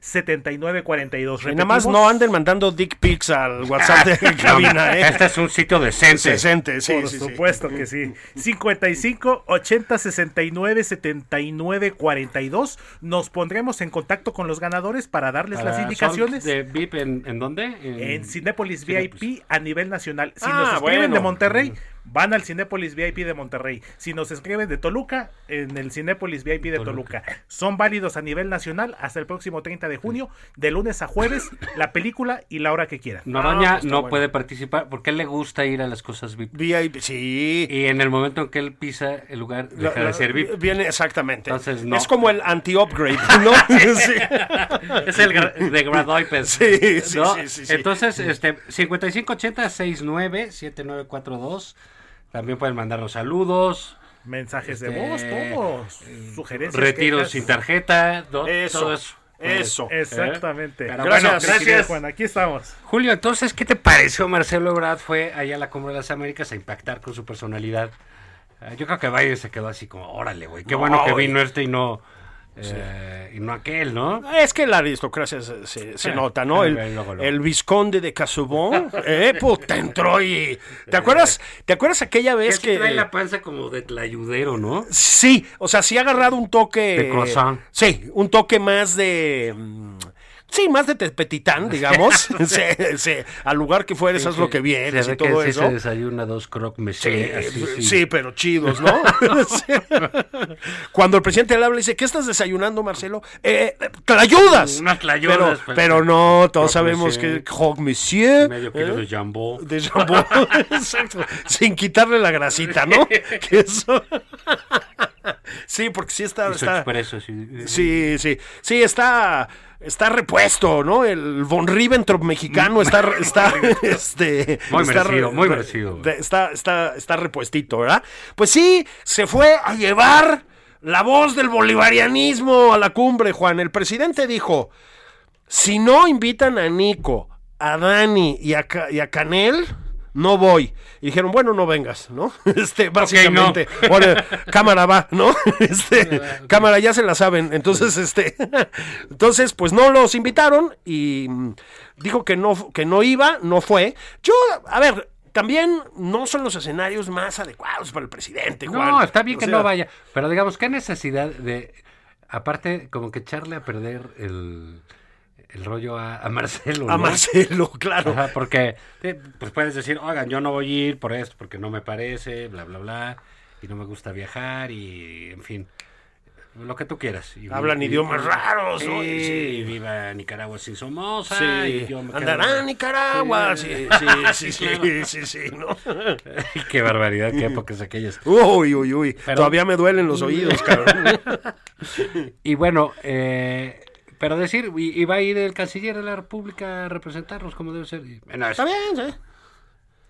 S5: 7942.
S3: Y nada más no anden mandando dick pics al WhatsApp de <laughs> cabina, ¿eh?
S2: Este es un sitio decente.
S3: Decente, sí,
S5: Por
S3: sí, sí.
S5: supuesto que sí. 55 80 69 79 42. Nos pondremos en contacto con los ganadores para darles
S2: Para-
S5: las indicaciones.
S2: ¿De VIP en, en dónde?
S5: En Cinépolis
S2: Cinépolis.
S5: VIP a nivel nacional. Si
S3: Ah,
S5: nos escriben
S3: bueno.
S5: de Monterrey, van al Cinépolis VIP de Monterrey. Si nos escriben de Toluca, en el Cinépolis VIP de Toluca. Son válidos a nivel nacional hasta el próximo 30 de junio, de lunes a jueves, <coughs> la película y la hora que quieran.
S2: Noroña
S3: Ah, pues
S2: no
S3: bueno.
S2: puede participar porque él le gusta ir a las cosas VIP.
S3: VIP, sí.
S2: Y en el momento en que él pisa el lugar, deja
S3: la-
S2: de ser VIP.
S3: Viene exactamente.
S2: Entonces, no.
S3: Es como el anti-upgrade, ¿no? <laughs> sí.
S2: Es el de Gradoipes.
S3: Sí, sí,
S2: ¿no?
S3: sí, sí, sí.
S2: Entonces, este, 5580-69-7942. También pueden mandarnos saludos,
S5: Mensajes de
S2: Este,
S5: voz, todos. Sugerencias.
S2: retiros
S5: quejas.
S2: sin tarjeta.
S3: Eso,
S2: todo eso.
S3: eso.
S5: Exactamente.
S2: Pero
S3: Gracias.
S2: bueno, gracias.
S5: Juan, aquí estamos.
S2: Julio, entonces, ¿qué te pareció Marcelo Ebrard? Fue allá a la Cumbre de las Américas a impactar con su personalidad. Eh, yo creo que Biden se quedó así como, órale, güey, qué
S3: No,
S2: bueno que vino este y no, eh, y no aquel, ¿no?
S3: Es que la aristocracia se, se- se
S2: Ah,
S3: nota, ¿no?
S2: ah,
S3: El, el vizconde de Casobón, eh, puta, entró y... ¿Te acuerdas, ¿te acuerdas aquella vez
S2: que
S3: que...
S2: trae la panza como de tlayudero, ¿no?
S3: Sí, o sea, sí ha agarrado un toque...
S2: De croissant.
S3: Sí, un toque más de... mm, Sí, más de tepetitán, <laughs> digamos. <laughs> sí, sí, al lugar que fueres, haz lo que vienes y
S2: que
S3: todo
S2: sí
S3: eso.
S2: se desayuna dos croque
S3: Sí,
S2: monsieur, así,
S3: sí,
S2: sí.
S3: pero chidos, ¿no? <laughs> Cuando el presidente le habla, dice, ¿qué estás desayunando, Marcelo? Eh, eh, ¡Tlayudas!
S2: Unas tlayudas,
S3: Pero,
S2: pues.
S3: pero no, todos sabemos
S2: monsieur.
S3: que Croque Monsieur.
S2: Medio kilo
S3: ¿eh?
S2: de jambó.
S3: De jambón, exacto. Sin quitarle la grasita, ¿no? Que eso. sí, porque sí está.
S2: Y
S3: está-
S2: expreso, sí.
S3: Sí, sí. Sí, está. Está repuesto, ¿no? El von Ribbentrop mexicano está, <laughs> está, este,
S2: Muy
S3: está
S2: merecido,
S3: re-
S2: muy merecido.
S3: Está, está, está repuestito, ¿verdad? Pues sí, se fue a llevar la voz del bolivarianismo a la cumbre, Juan. El presidente dijo, si no invitan a Nico, a Dani y a, y a Canel, no voy. Y dijeron, bueno, no vengas, ¿no? <laughs> Este, básicamente. Bueno, cámara va, ¿no? <laughs> Este, cámara, ya se la saben. Entonces, este, <laughs> entonces, pues no los invitaron y mm, dijo que no, que no iba, no fue. Yo, a ver, también no son los escenarios más adecuados para el presidente, Juan.
S2: No, está bien
S3: O
S2: que
S3: sea,
S2: no vaya. Pero digamos, ¿qué necesidad de. Aparte, como que echarle a perder el, el rollo a, a Marcelo.
S3: A
S2: ¿no?
S3: Marcelo, claro.
S2: Ajá, porque pues puedes decir, oigan, yo no voy a ir por esto, porque no me parece, bla, bla, bla, y no me gusta viajar, y en fin, lo que tú quieras. Y-
S3: Hablan idiomas raros,
S2: sí,
S3: sí.
S2: viva Nicaragua sin Somoza,
S3: Sí,
S2: y yo me
S3: andará en Nicaragua, sí,
S2: Sí, <laughs>
S3: sí, sí, sí, sí, sí, ¿no? <laughs>
S2: Qué barbaridad, qué épocas aquellas.
S3: Uy, uy, uy,
S2: Pero-
S3: todavía me duelen los oídos, cabrón. <laughs>
S2: Y bueno, eh, pero decir, y, y va a ir el canciller de la República a representarnos como debe ser. Bueno,
S3: Está bien, sí.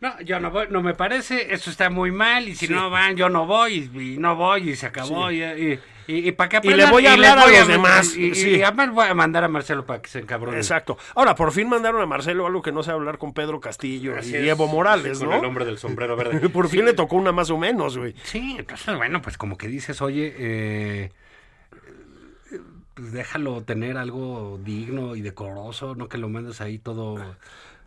S2: no, yo no voy, no me parece, eso está muy mal, y si no van, yo no voy, y, y no voy, y se acabó, y, y, y, para que
S3: Y le
S2: aprendan,
S3: voy a hablar a los demás,
S2: Y,
S3: sí.
S2: además voy a mandar a Marcelo para que se encabrone.
S3: Exacto. Ahora, por fin mandaron a Marcelo algo que no sé hablar con Pedro Castillo
S2: Así
S3: y
S2: es,
S3: Evo Morales,
S2: con
S3: ¿no?
S2: el hombre del sombrero verde. <laughs>
S3: Por fin le tocó una más o menos, güey.
S2: Sí, entonces, bueno, pues como que dices, oye, eh, pues déjalo tener algo digno y decoroso, no que lo mandes ahí todo,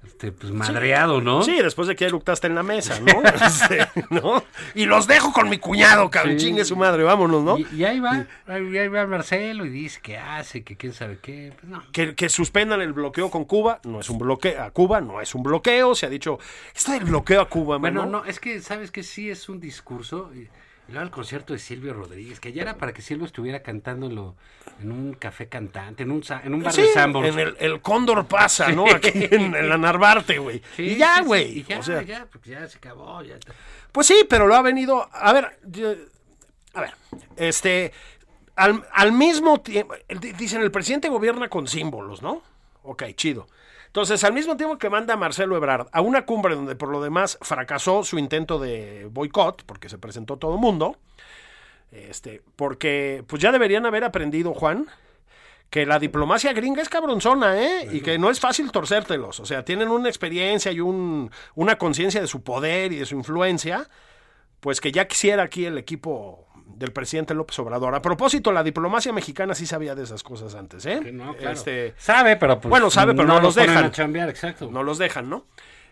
S2: este, pues madreado, ¿no?
S3: Sí, después de que eructaste en la mesa, ¿no? <laughs> <laughs> ¿no? Y los dejo con mi cuñado, cabrón.
S2: Sí.
S3: Chingue su madre, vámonos, ¿no?
S2: Y, y ahí va, ahí ahí va Marcelo y dice que hace, que quién sabe qué, pues no.
S3: Que, que suspendan el bloqueo con Cuba, no es un bloqueo, a Cuba no es un bloqueo, se ha dicho, esto del bloqueo a Cuba,
S2: Bueno,
S3: mano.
S2: no, es que sabes que sí es un discurso. Y, y luego el concierto de Silvio Rodríguez, que ya era para que Silvio estuviera cantándolo en un café cantante, en un, en un bar
S3: Sí,
S2: de Sanborns.
S3: en el, el Cóndor pasa, ¿no? Aquí en, en la Narvarte, güey.
S2: Sí,
S3: y ya, güey.
S2: y ya,
S3: o sea,
S2: ya, porque ya se acabó. Ya.
S3: Pues sí, pero lo ha venido. A ver, yo- a ver, este. Al, al mismo tiempo. Dicen, el presidente gobierna con símbolos, ¿no? Ok, chido. Entonces, al mismo tiempo que manda a Marcelo Ebrard a una cumbre donde por lo demás fracasó su intento de boicot, porque se presentó todo el mundo, este, porque pues ya deberían haber aprendido, Juan, que la diplomacia gringa es cabronzona, ¿eh? Y que no es fácil torcértelos. O sea, tienen una experiencia y un, una conciencia de su poder y de su influencia, pues que ya quisiera aquí el equipo del presidente López Obrador. A propósito, la diplomacia mexicana sí sabía de esas cosas antes, ¿eh?
S2: Que no, claro.
S3: Este,
S2: sabe, pero pues,
S3: Bueno, sabe, pero no los dejan.
S2: a chambear, exacto.
S3: no los dejan, ¿no?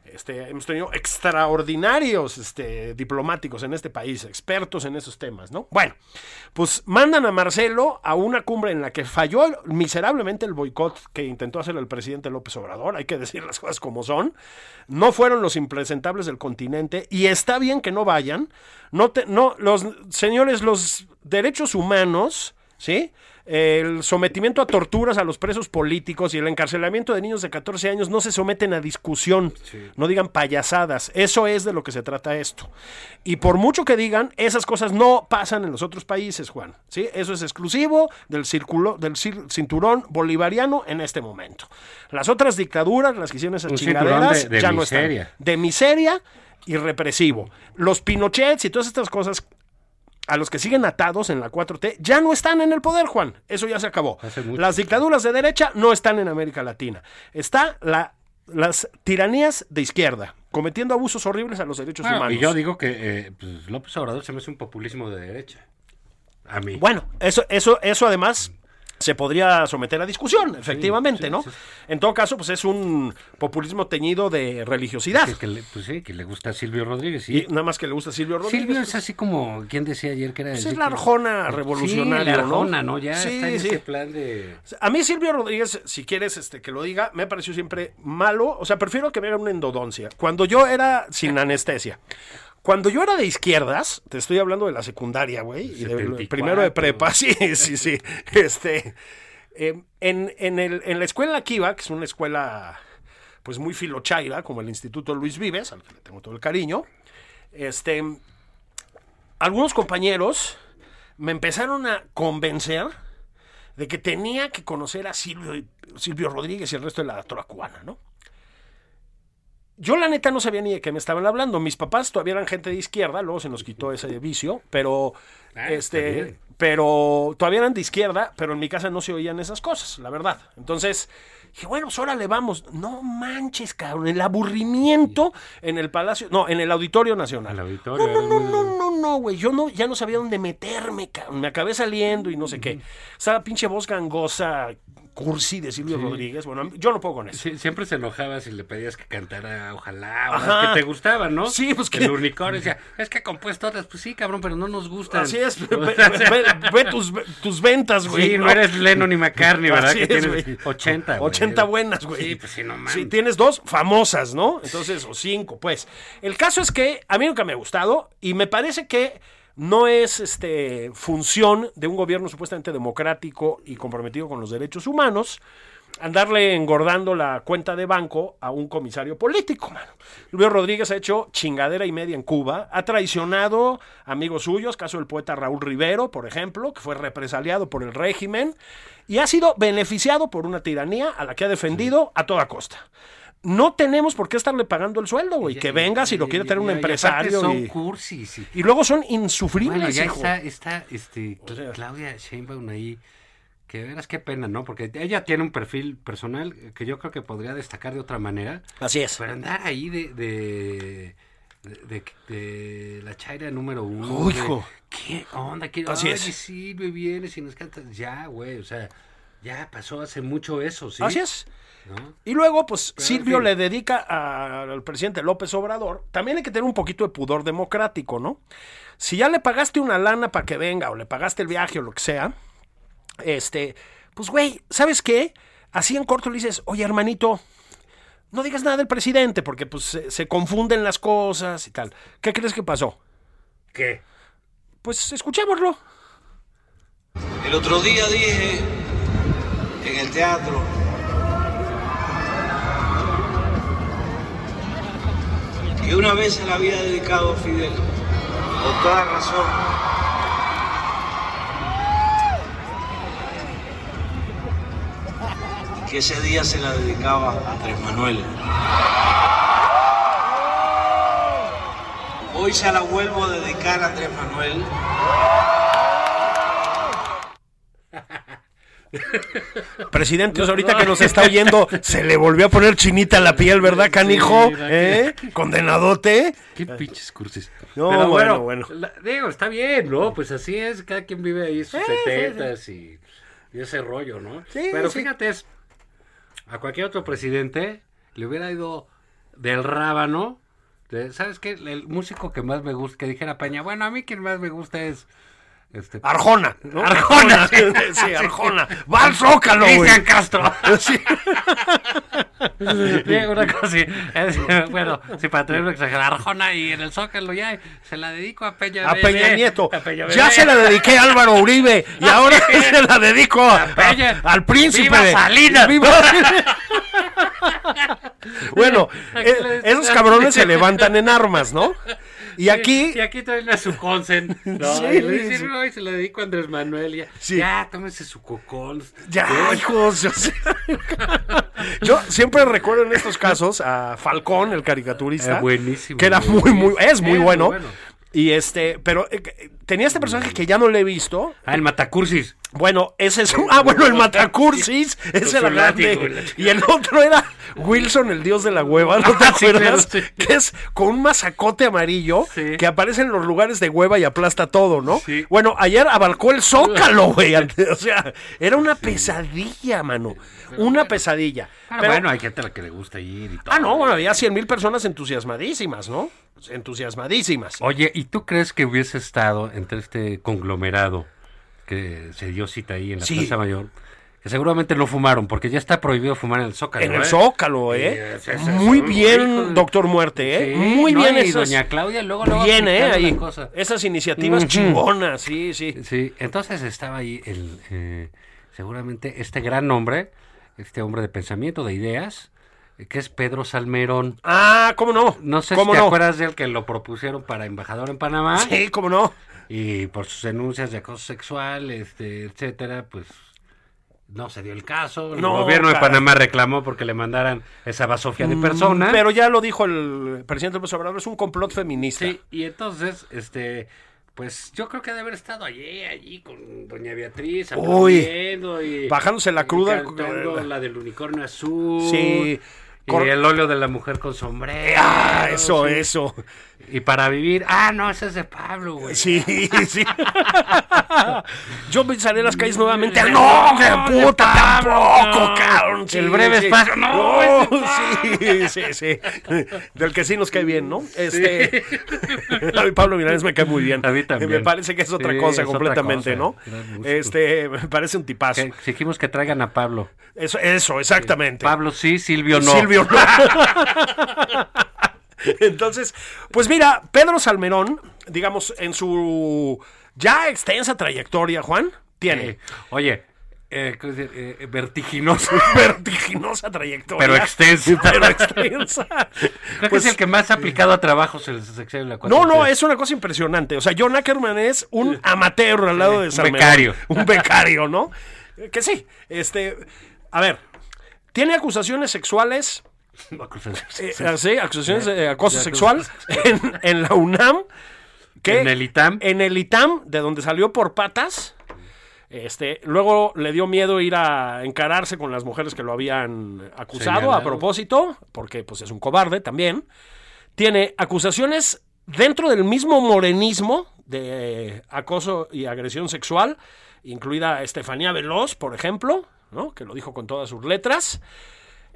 S3: Este, hemos tenido extraordinarios este, diplomáticos en este país, expertos en esos temas, ¿no? Bueno, pues mandan a Marcelo a una cumbre en la que falló miserablemente el boicot que intentó hacer el presidente López Obrador, hay que <laughs> decir las cosas como son. No fueron los impresentables del continente y está bien que no vayan. No, no los señores, los derechos humanos, ¿sí? El sometimiento a torturas a los presos políticos y el encarcelamiento de niños de 14 años no se someten a discusión. No digan payasadas. Eso es de lo que se trata esto. Y por mucho que digan, esas cosas no pasan en los otros países, Juan. ¿sí? Eso es exclusivo del, círculo, del cinturón bolivariano en este momento. Las otras dictaduras, las que hicieron esas
S2: Un
S3: chingaderas,
S2: de- de
S3: ya no están. De miseria y represivo. Los Pinochets y todas estas cosas a los que siguen atados en la 4T ya no están en el poder, Juan. Eso ya se acabó. Las dictaduras de derecha no están en América Latina. Está la, las tiranías de izquierda, cometiendo abusos horribles a los derechos
S2: Bueno,
S3: humanos.
S2: y yo digo que eh, pues, López Obrador se me hace un populismo de derecha. A mí.
S3: Bueno, eso, eso, eso además se podría someter a discusión, efectivamente,
S2: sí,
S3: ¿no?
S2: sí.
S3: En todo caso, pues es un populismo teñido de religiosidad.
S2: que, que le, pues sí, que le gusta a Silvio Rodríguez.
S3: Y nada más que le gusta a Silvio Rodríguez.
S2: Silvio es así como, ¿quién decía ayer que era?
S3: Pues es la arjona revolucionaria,
S2: la
S3: ¿no?
S2: arjona, ¿no? Ya está en ese plan de...
S3: A mí Silvio Rodríguez, si quieres este, que lo diga, me pareció siempre malo. O sea, prefiero que me haga una endodoncia. Cuando yo era sin <laughs> anestesia. Cuando yo era de izquierdas, te estoy hablando de la secundaria, güey, y del
S2: 74.
S3: primero de prepa, <laughs> sí, sí, sí. Este, eh, en, en, el, en la escuela Kiva, que es una escuela pues muy filochaira, como el Instituto Luis Vives, al que le tengo todo el cariño, este, algunos compañeros me empezaron a convencer de que tenía que conocer a Silvio, Silvio Rodríguez y el resto de la doctora cubana, ¿no? Yo la neta no sabía ni de qué me estaban hablando. Mis papás todavía eran gente de izquierda, luego se nos quitó ese vicio, pero
S2: Ah,
S3: este, pero todavía eran de izquierda, pero en mi casa no se oían esas cosas, la verdad. Entonces, dije, bueno, pues ahora le vamos. No manches, cabrón, el aburrimiento en el Palacio, no, en el Auditorio Nacional.
S2: Al auditorio,
S3: No, no, no, no, no, no, güey. Yo no, ya no sabía dónde meterme, cabrón. Me acabé saliendo y no sé qué. Esa pinche voz gangosa, cursi de Silvio Rodríguez. Bueno, yo no puedo con eso.
S2: Sí, siempre se enojaba si le pedías que cantara Ojalá, o las que te gustaban, ¿no?
S3: Sí, pues que-
S2: El unicornio decía, es que ha compuesto otras, pues sí, cabrón, pero no nos gustan.
S3: Así es, <laughs> ve, ve- tus, tus ventas, güey.
S2: Sí, no eres Lennon ni McCartney, ¿verdad?
S3: Así
S2: que
S3: es,
S2: tienes
S3: güey.
S2: 80, güey.
S3: 80 buenas, güey.
S2: Sí, pues sí, no mames.
S3: Sí, tienes dos famosas, ¿no? Entonces, o cinco, pues. El caso es que a mí nunca me ha gustado y me parece que no es este función de un gobierno supuestamente democrático y comprometido con los derechos humanos andarle engordando la cuenta de banco a un comisario político, mano. Luis Rodríguez ha hecho chingadera y media en Cuba, ha traicionado amigos suyos, caso del poeta Raúl Rivero, por ejemplo, que fue represaliado por el régimen, y ha sido beneficiado por una tiranía a la que ha defendido a toda costa. No tenemos por qué estarle pagando el sueldo, güey. Que venga si lo quiere tener un
S2: y-
S3: empresario.
S2: son
S3: Y,
S2: cursis. y-
S3: y luego son insufribles,
S2: Bueno, ya
S3: hijo.
S2: está, está este,
S3: O sea-
S2: Claudia Sheinbaum ahí, que de veras qué pena, ¿no? Porque ella tiene un perfil personal que yo creo que podría destacar de otra manera.
S3: Así es.
S2: Pero andar ahí de... de de, de- de la chaira número uno.
S3: Hijo.
S2: ¿Qué onda? ¿Qué,
S3: Así
S2: Ay,
S3: es.
S2: Silvio, vienes y nos cantas. Ya, güey, o sea, ya pasó hace mucho eso, ¿sí?
S3: Así es.
S2: ¿No?
S3: Y luego, pues,
S2: Pero,
S3: Silvio
S2: en fin.
S3: le dedica a- al presidente López Obrador. También hay que tener un poquito de pudor democrático, ¿no? Si ya le pagaste una lana para que venga, o le pagaste el viaje, o lo que sea, este, pues, güey, ¿sabes qué? Así en corto le dices, oye, hermanito, no digas nada del presidente, porque pues se, se confunden las cosas y tal. ¿Qué crees que pasó?
S2: ¿Qué?
S3: Pues escuchémoslo.
S4: El otro día dije en el teatro que una vez se la había dedicado Fidel, con toda razón. Que ese día se la dedicaba a Andrés Manuel. Hoy se la vuelvo a dedicar a Andrés Manuel.
S3: Presidente, pues, ahorita que nos está oyendo, se le volvió a poner chinita la piel, ¿verdad, canijo?
S2: Sí,
S3: ¿Eh? Condenadote.
S2: Qué pinches cursis.
S3: No,
S2: Pero
S3: bueno, bueno.
S2: la- digo, está bien, ¿no? Pues así es, cada quien vive ahí sus setentas y, y ese rollo, ¿no?
S3: Sí,
S2: Pero
S3: sí.
S2: fíjate, es, a cualquier otro presidente le hubiera ido del rábano. de- ¿Sabes qué? El músico que más me gusta, que dijera Peña, bueno, a mí quien más me gusta es... Este,
S3: Arjona. ¿no?
S2: Arjona, <laughs> sí.
S3: sí, Arjona. Va al Zócalo.
S2: Cristian Castro. <laughs>
S3: Sí.
S2: Una cosa así. Bueno, si para tener una exagerada, Arjona y en el Zócalo ya se la dedico a Peña
S3: A
S2: Bebé,
S3: Peña Nieto.
S2: a Peña
S3: Ya se la dediqué a Álvaro Uribe y <laughs> ahora se la dedico a-
S2: Peña.
S3: a- al príncipe.
S2: ¡Viva Salinas!
S3: ¡Viva! bueno, eh, esos cabrones se levantan en armas, ¿no? Y aquí,
S2: Y aquí traen a su consen. No,
S3: Sí,
S2: y le dicen. "No, y se la dedico a Andrés Manuel. Ya,
S3: Sí.
S2: ya tómese su cocón.
S3: ya, <laughs> hijos. o sea, yo siempre recuerdo en estos casos a Falcón, el caricaturista.
S2: Eh, buenísimo,
S3: Que era muy, muy, es muy
S2: Es muy
S3: bueno. Y este, pero eh, tenía este personaje que ya no le he visto.
S2: Ah, el Matacursis.
S3: Bueno, ese es un. Ah, bueno, el Matacursis. <laughs> Ese era
S2: látigo,
S3: grande. Y el otro era Wilson, el dios de la hueva. ¿No <laughs> te
S2: Ah, sí,
S3: acuerdas?
S2: claro, sí.
S3: Que es con un mazacote amarillo
S2: Sí.
S3: que aparece en los lugares de hueva y aplasta todo, ¿no?
S2: Sí.
S3: Bueno, ayer abarcó el zócalo, <laughs> güey. O sea, era una pesadilla, mano. Una pesadilla.
S2: Pero,
S3: Pero-
S2: bueno, hay gente a la que le gusta ir y todo.
S3: Ah, no, bueno, había 100 mil personas entusiasmadísimas, ¿no? Entusiasmadísimas.
S2: Oye, ¿y tú crees que hubiese estado entre este conglomerado que se dio cita ahí en la
S3: Sí.
S2: Plaza Mayor? Que seguramente no fumaron, porque ya está prohibido fumar en el Zócalo.
S3: En el
S2: ¿eh?
S3: Zócalo,
S2: Sí,
S3: ¿eh?
S2: es- es-
S3: Muy
S2: es-
S3: bien, doctor Muerte, ¿eh?
S2: Sí,
S3: Muy
S2: no,
S3: bien
S2: y
S3: esas.
S2: doña Claudia luego, luego
S3: Bien, ¿eh? Ahí. Esas iniciativas
S2: Ujú.
S3: chingonas, sí, sí.
S2: Sí, entonces estaba ahí el, eh, seguramente este gran hombre, este hombre de pensamiento, de ideas, que es Pedro Salmerón.
S3: Ah, ¿cómo no?
S2: No sé si
S3: ¿Cómo
S2: te
S3: no?
S2: acuerdas de él que lo propusieron para embajador en Panamá.
S3: Sí, ¿cómo no?
S2: Y por sus denuncias de acoso sexual, este, etcétera, pues no se dio el caso. El
S3: No,
S2: gobierno de. Panamá reclamó porque le mandaran esa basofia de personas.
S3: Mm, Pero ya lo dijo el presidente López Obrador, es un complot feminista.
S2: Sí, y entonces, este, pues yo creo que debe haber estado allí, allí con doña Beatriz,
S3: Uy,
S2: y
S3: bajándose la cruda.
S2: cantando la del unicornio azul.
S3: Sí.
S2: Y
S3: Cor-
S2: el óleo de la mujer con sombrero.
S3: Ah, eso,
S2: sí.
S3: eso.
S2: Y para vivir, ah, no, ese es de Pablo, güey.
S3: Sí, <laughs> sí. <laughs> Yo pensaré en las calles nuevamente. ¡Ah, ¡No, qué puta! ¡Tampoco,
S2: no.
S3: cabrón! Sí,
S2: El breve
S3: sí.
S2: espacio, no,
S3: sí, sí, sí. Del que sí nos cae bien, ¿no? Este. <laughs> A mí Pablo Milanés me cae muy bien.
S2: A mí también.
S3: Me parece que es otra cosa
S2: es otra
S3: completamente,
S2: cosa.
S3: ¿no? Este, me parece un tipazo.
S2: Que exigimos que traigan a Pablo.
S3: Eso, eso, exactamente.
S2: Pablo sí, Silvio no.
S3: Silvio no. <laughs> Entonces, pues mira, Pedro Salmerón, digamos, en su ya extensa trayectoria, Juan, tiene
S2: Eh, oye, eh. Eh, vertiginoso. <laughs>
S3: vertiginosa trayectoria.
S2: Pero extensa. <laughs>
S3: Pero extensa.
S2: Creo
S3: Pues,
S2: que es el que más ha aplicado a trabajos en el la
S3: No, no,
S2: 4T.
S3: es una cosa impresionante. O sea, John Ackerman es un amateur al lado de
S2: un
S3: Salmerón.
S2: becario.
S3: Un becario, ¿no? Que sí. Este, a ver, tiene acusaciones sexuales <laughs> Eh, sí, acusaciones de acoso
S2: De
S3: sexual
S2: acoso
S3: en, en la UNAM. Que
S2: En el ITAM.
S3: En el ITAM, de donde salió por patas. Este, luego le dio miedo ir a encararse con las mujeres que lo habían acusado
S2: Señalado.
S3: a propósito, porque pues es un cobarde también. Tiene acusaciones dentro del mismo morenismo de acoso y agresión sexual, incluida Estefanía Veloz, por ejemplo, ¿no? que lo dijo con todas sus letras.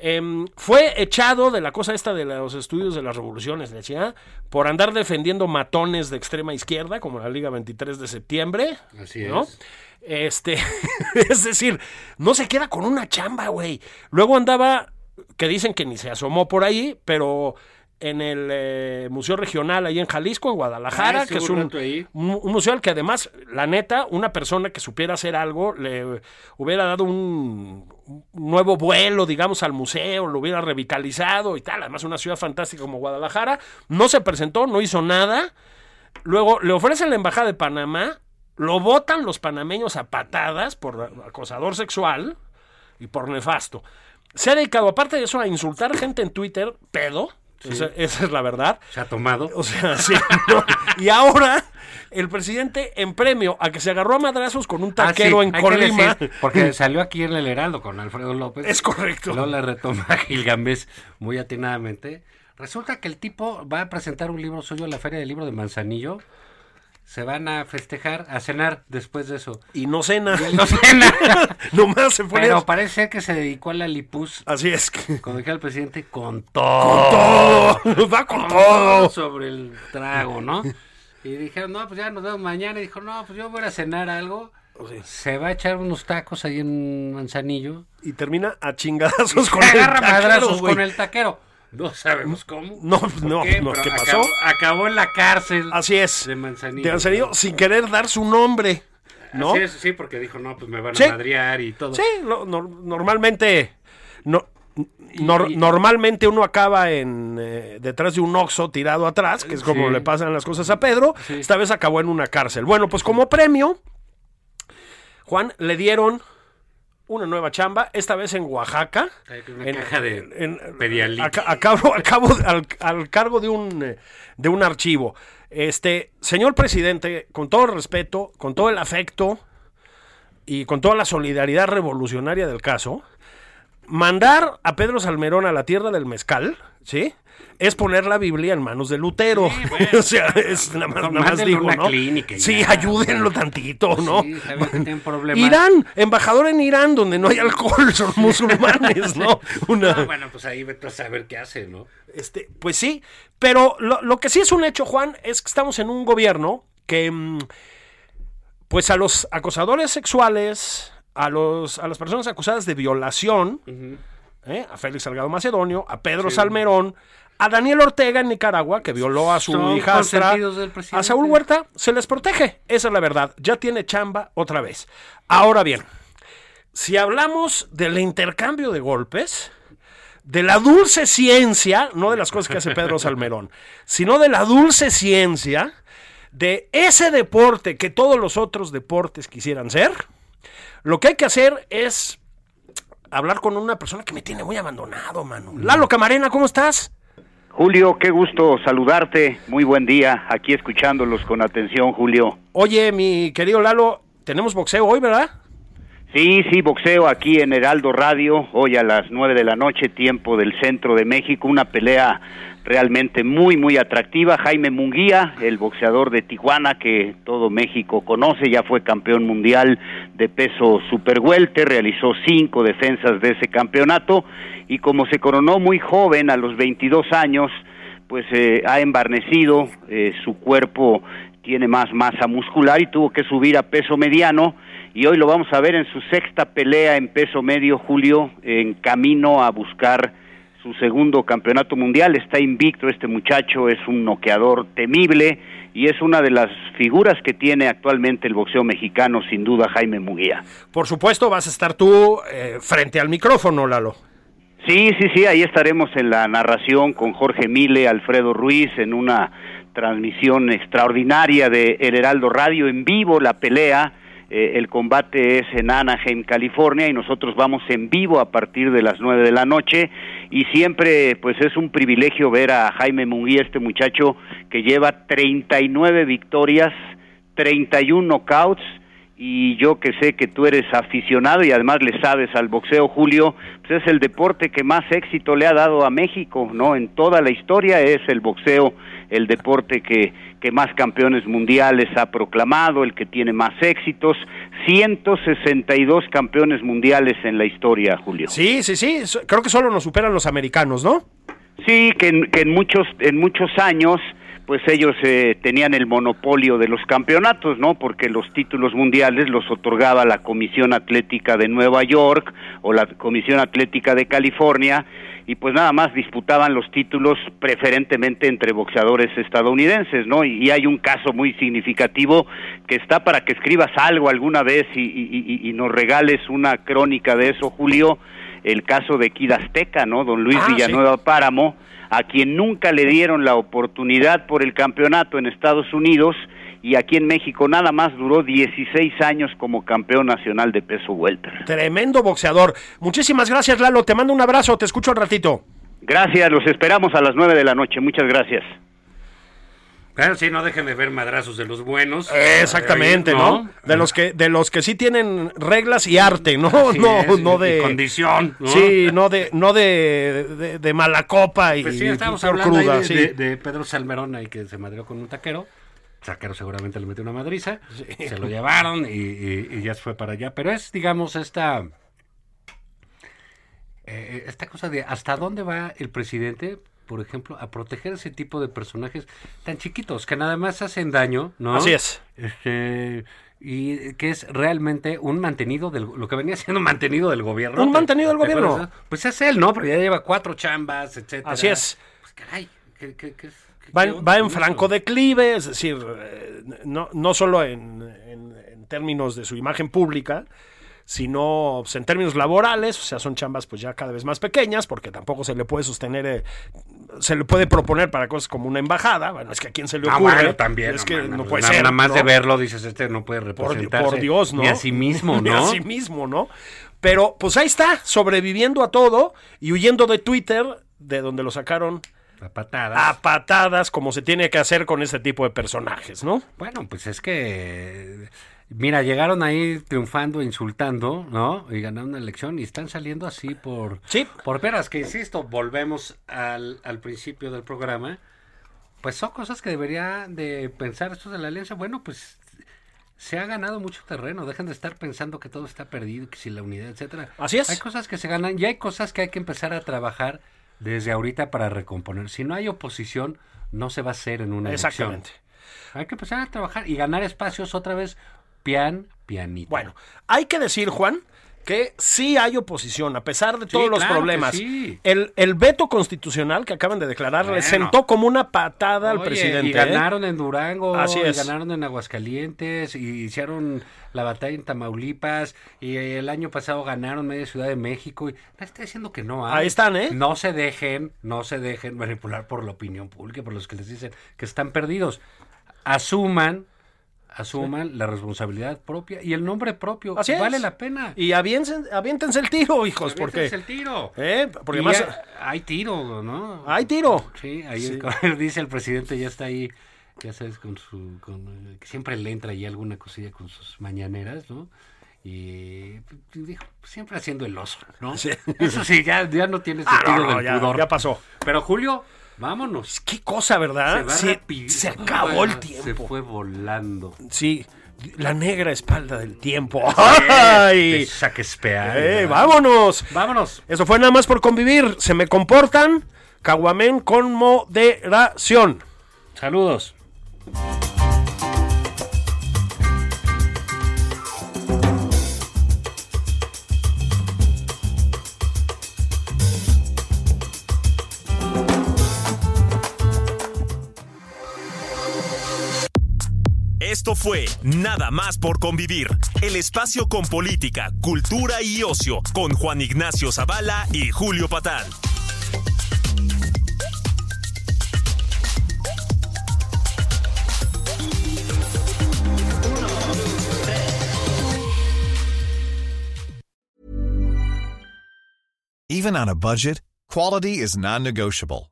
S3: Em, fue echado de la cosa esta de los estudios de las revoluciones, decía, por andar defendiendo matones de extrema izquierda, como la Liga 23 de septiembre.
S2: Así
S3: ¿no?
S2: es.
S3: Este, <laughs> es decir, no se queda con una chamba, güey. Luego andaba, que dicen que ni se asomó por ahí, pero en el eh, Museo Regional ahí en Jalisco, en Guadalajara,
S2: Ah,
S3: que es
S2: un
S3: museo al que además, la neta, una persona que supiera hacer algo le hubiera dado un nuevo vuelo, digamos, al museo, lo hubiera revitalizado y tal. Además, una ciudad fantástica como Guadalajara. No se presentó, no hizo nada. Luego le ofrecen la embajada de Panamá, lo votan los panameños a patadas por acosador sexual y por nefasto. Se ha dedicado, aparte de eso, a insultar gente en Twitter, pedo, Esa, esa es la verdad.
S2: Se ha tomado.
S3: O sea, sí. ¿no? Y ahora, el presidente, en premio a que se agarró a madrazos con un
S2: Ah,
S3: taquero
S2: sí,
S3: en Colima.
S2: decir, porque <laughs> salió aquí en el Heraldo con Alfredo López.
S3: Es correcto.
S2: Luego la retoma Gilgambés muy atinadamente. Resulta que el tipo va a presentar un libro suyo en la Feria del Libro de Manzanillo. Se van a festejar, a cenar después de eso.
S3: Y no cena.
S2: Y no cena. <laughs>
S3: Nomás se fue.
S2: Pero parece ser que se dedicó a la lipus,
S3: Así es. que-
S2: como dijera el presidente, con todo.
S3: Todo. <laughs> Va con todo.
S2: sobre el trago, ¿no? Y dijeron, no, pues ya nos vemos mañana. Y dijo, no, pues yo voy a cenar algo. Se va a echar unos tacos ahí en Manzanillo.
S3: Y termina a chingadazos con
S2: Se
S3: el
S2: agarra
S3: taquero,
S2: madrazos
S3: güey.
S2: con el taquero. No sabemos cómo.
S3: No,
S2: ¿Por
S3: no,
S2: qué?
S3: no, ¿qué pasó?
S2: Acabó, acabó en la cárcel.
S3: Así es.
S2: De Manzanillo.
S3: De Manzanillo, sin querer dar su nombre. ¿No?
S2: Así es, sí, porque dijo, no, pues me van a madrear y todo.
S3: Sí, no- normalmente. No, nor-
S2: y-
S3: normalmente uno acaba en eh, detrás de un oxo tirado atrás, que es como
S2: Sí.
S3: le pasan las cosas a Pedro.
S2: Sí.
S3: Esta vez acabó en una cárcel. Bueno, pues como premio, Juan le dieron una nueva chamba, esta vez en Oaxaca.
S2: Una caja de
S3: en-
S2: Pedialit.
S3: a, ca- a cabo- a <laughs> cabo- al, al cargo de un, eh, de un archivo. Este, señor presidente, con todo el respeto, con todo el afecto y con toda la solidaridad revolucionaria del caso, mandar a Pedro Salmerón a la tierra del mezcal, ¿sí? Es poner la Biblia en manos de Lutero. <laughs> o sea, es nada más, nada más digo,
S2: una
S3: ¿no?
S2: clínica
S3: sí,
S2: ya.
S3: ayúdenlo tantito, ¿no?
S2: Sí, que tienen problemas.
S3: Irán, embajador en Irán, donde no hay alcohol, <laughs> son musulmanes, ¿no? <laughs> Una,
S2: Ah, bueno, pues ahí vete a saber qué hace, ¿no?
S3: este, pues sí, pero lo, lo que sí es un hecho, Juan, es que estamos en un gobierno que, mm, pues a los acosadores sexuales, a, los, a las personas acusadas de violación, ¿eh? a Félix Salgado Macedonio, a Pedro Salmerón, a Daniel Ortega en Nicaragua, que violó a su
S2: Son
S3: hijastra, a Saúl Huerta, se les protege. Esa es la verdad. Ya tiene chamba otra vez. Ahora bien, si hablamos del intercambio de golpes, de la dulce ciencia, no de las cosas que hace Pedro Salmerón, <laughs> sino de la dulce ciencia de ese deporte que todos los otros deportes quisieran ser, lo que hay que hacer es hablar con una persona que me tiene muy abandonado, mano. Lalo Camarena, ¿cómo estás?
S7: Julio, qué gusto saludarte. Muy buen día. Aquí escuchándolos con atención, Julio.
S3: Oye, mi querido Lalo, tenemos boxeo hoy, ¿verdad?
S7: Sí, sí, boxeo aquí en Heraldo Radio, hoy a las nueve de la noche, tiempo del centro de México, una pelea realmente muy, muy atractiva. Jaime Munguía, el boxeador de Tijuana que todo México conoce, ya fue campeón mundial de peso super realizó cinco defensas de ese campeonato y como se coronó muy joven, a los 22 años, pues eh, ha embarnecido, eh, su cuerpo tiene más masa muscular y tuvo que subir a peso mediano y hoy lo vamos a ver en su sexta pelea en peso medio, Julio, en camino a buscar su segundo campeonato mundial. Está invicto este muchacho, es un noqueador temible y es una de las figuras que tiene actualmente el boxeo mexicano, sin duda, Jaime Muguía.
S3: Por supuesto, vas a estar tú eh, frente al micrófono, Lalo.
S7: Sí, sí, sí, ahí estaremos en la narración con Jorge Mile, Alfredo Ruiz, en una transmisión extraordinaria de El Heraldo Radio en vivo, la pelea. Eh, el combate es en Anaheim, California, y nosotros vamos en vivo a partir de las nueve de la noche. Y siempre, pues es un privilegio ver a Jaime Munguía, este muchacho que lleva 39 victorias, 31 knockouts, y yo que sé que tú eres aficionado y además le sabes al boxeo, Julio, pues es el deporte que más éxito le ha dado a México, ¿no? En toda la historia es el boxeo el deporte que, que más campeones mundiales ha proclamado, el que tiene más éxitos, 162 campeones mundiales en la historia, Julio.
S3: Sí, sí, sí, creo que solo nos superan los americanos, ¿no?
S7: Sí, que en, que en muchos en muchos años pues ellos eh, tenían el monopolio de los campeonatos, ¿no? Porque los títulos mundiales los otorgaba la Comisión Atlética de Nueva York o la Comisión Atlética de California y pues nada más disputaban los títulos preferentemente entre boxeadores estadounidenses, ¿no? Y, hay un caso muy significativo que está para que escribas algo alguna vez y- y- y nos regales una crónica de eso, Julio, el caso de Kid Azteca, ¿no? Don Luis
S3: Ah, sí.
S7: Villanueva Páramo, a quien nunca le dieron la oportunidad por el campeonato en Estados Unidos y aquí en México nada más duró 16 años como campeón nacional de peso welter.
S3: Tremendo boxeador. Muchísimas gracias, Lalo. Te mando un abrazo, te escucho al ratito.
S7: Gracias, los esperamos a las nueve de la noche. Muchas gracias.
S2: Claro, sí, no dejen de ver madrazos de los buenos.
S3: Exactamente, ¿no? De los que de los que sí tienen reglas y arte, ¿no?
S2: Así <laughs>
S3: no,
S2: es,
S3: no de
S2: condición, ¿no?
S3: Sí, no de no de, de, de mala copa y,
S2: Pues sí, estábamos hablando ahí de,
S3: sí.
S2: de- de Pedro Salmerón ahí que se madrió con un taquero. El taquero seguramente le metió una madriza. Se lo llevaron y, y- y ya se fue para allá. Pero es, digamos, esta... eh, esta cosa de hasta dónde va el presidente, por ejemplo, a proteger ese tipo de personajes tan chiquitos que nada más hacen daño, ¿no?
S3: Así es.
S2: Este, y que es realmente un mantenido del lo que venía siendo un mantenido del gobierno.
S3: Un mantenido del
S2: ¿Te
S3: gobierno.
S2: acuerdas? Pues es él, ¿no? Pero ya lleva cuatro chambas, etcétera.
S3: Así es.
S2: Pues caray, ¿qué, qué, qué,
S3: Va, va en franco declive, es decir, eh, no, no solo en, en- en términos de su imagen pública, sino pues, en términos laborales, o sea, son chambas pues ya cada vez más pequeñas, porque tampoco se le puede sostener, eh, se le puede proponer para cosas como una embajada, bueno, es que a quién se le
S2: Ah,
S3: ocurre,
S2: bueno, también.
S3: es
S2: no
S3: que no puede
S2: nada,
S3: ser.
S2: Nada más
S3: ¿no?
S2: de verlo, dices, este no puede
S3: Por,
S2: representarse.
S3: por Dios, ¿no?
S2: Ni a sí mismo, <laughs>
S3: Ni
S2: ¿no?
S3: a sí mismo, ¿no? Pero pues ahí está, sobreviviendo a todo y huyendo de Twitter, de donde lo sacaron
S2: A patadas.
S3: a patadas, como se tiene que hacer con este tipo de personajes, ¿no?
S2: Bueno, pues es que, mira, llegaron ahí triunfando, insultando, ¿no? Y ganaron una elección y están saliendo así por...
S3: Sí.
S2: Por veras, que insisto, volvemos al, al principio del programa. Pues son cosas que debería de pensar estos de la alianza. Bueno, pues se ha ganado mucho terreno. Dejen de estar pensando que todo está perdido, que si la unidad, etcétera.
S3: Así es.
S2: Hay cosas que se ganan y hay cosas que hay que empezar a trabajar desde ahorita para recomponer. Si no hay oposición, no se va a hacer en una elección.
S3: Exactamente.
S2: Hay que empezar a trabajar y ganar espacios otra vez pian, pianito.
S3: Bueno, hay que decir, Juan, que sí hay oposición, a pesar de
S2: Sí,
S3: todos los
S2: claro
S3: problemas.
S2: sí.
S3: El, el veto constitucional que acaban de declarar le
S2: Bueno.
S3: sentó como una patada al presidente.
S2: Y
S3: ¿eh?
S2: ganaron en Durango,
S3: Así
S2: y
S3: es.
S2: ganaron en Aguascalientes, y hicieron la batalla en Tamaulipas, y el año pasado ganaron media Ciudad de México. Y está diciendo que no hay.
S3: Ahí están, ¿eh?
S2: No se dejen, no se dejen manipular por la opinión pública, por los que les dicen que están perdidos. Asuman, asuman la responsabilidad propia y el nombre propio.
S3: Así es.
S2: Vale la pena.
S3: Y aviéntense, aviéntense el tiro, hijos, porque...
S2: El tiro.
S3: ¿eh? Porque más...
S2: ya hay tiro, ¿no?
S3: Hay tiro.
S2: Sí, ahí
S3: Sí. <laughs>
S2: como dice el presidente, ya está ahí, ya sabes, con su, con, siempre le entra ahí alguna cosilla con sus mañaneras, ¿no? Y dijo, siempre haciendo el oso, ¿no?
S3: Sí.
S2: Eso sí, ya, ya no tiene
S3: Ah,
S2: sentido
S3: no, no,
S2: del
S3: ya,
S2: pudor.
S3: ya pasó.
S2: Pero Julio, vámonos.
S3: Qué cosa, ¿verdad?
S2: Se
S3: se acabó el
S2: Se
S3: tiempo.
S2: fue volando.
S3: Sí, la negra espalda del tiempo. ¡Ay!
S2: Shakespeare.
S3: Eh. ¡Vámonos!
S2: Vámonos.
S3: Eso fue nada más por convivir. Se me comportan. Caguamén con moderación.
S2: Saludos.
S8: Fue Nada más por convivir, el espacio con política, cultura y ocio, con Juan Ignacio Zavala y Julio Patán.
S9: Even on a budget, quality is non-negotiable.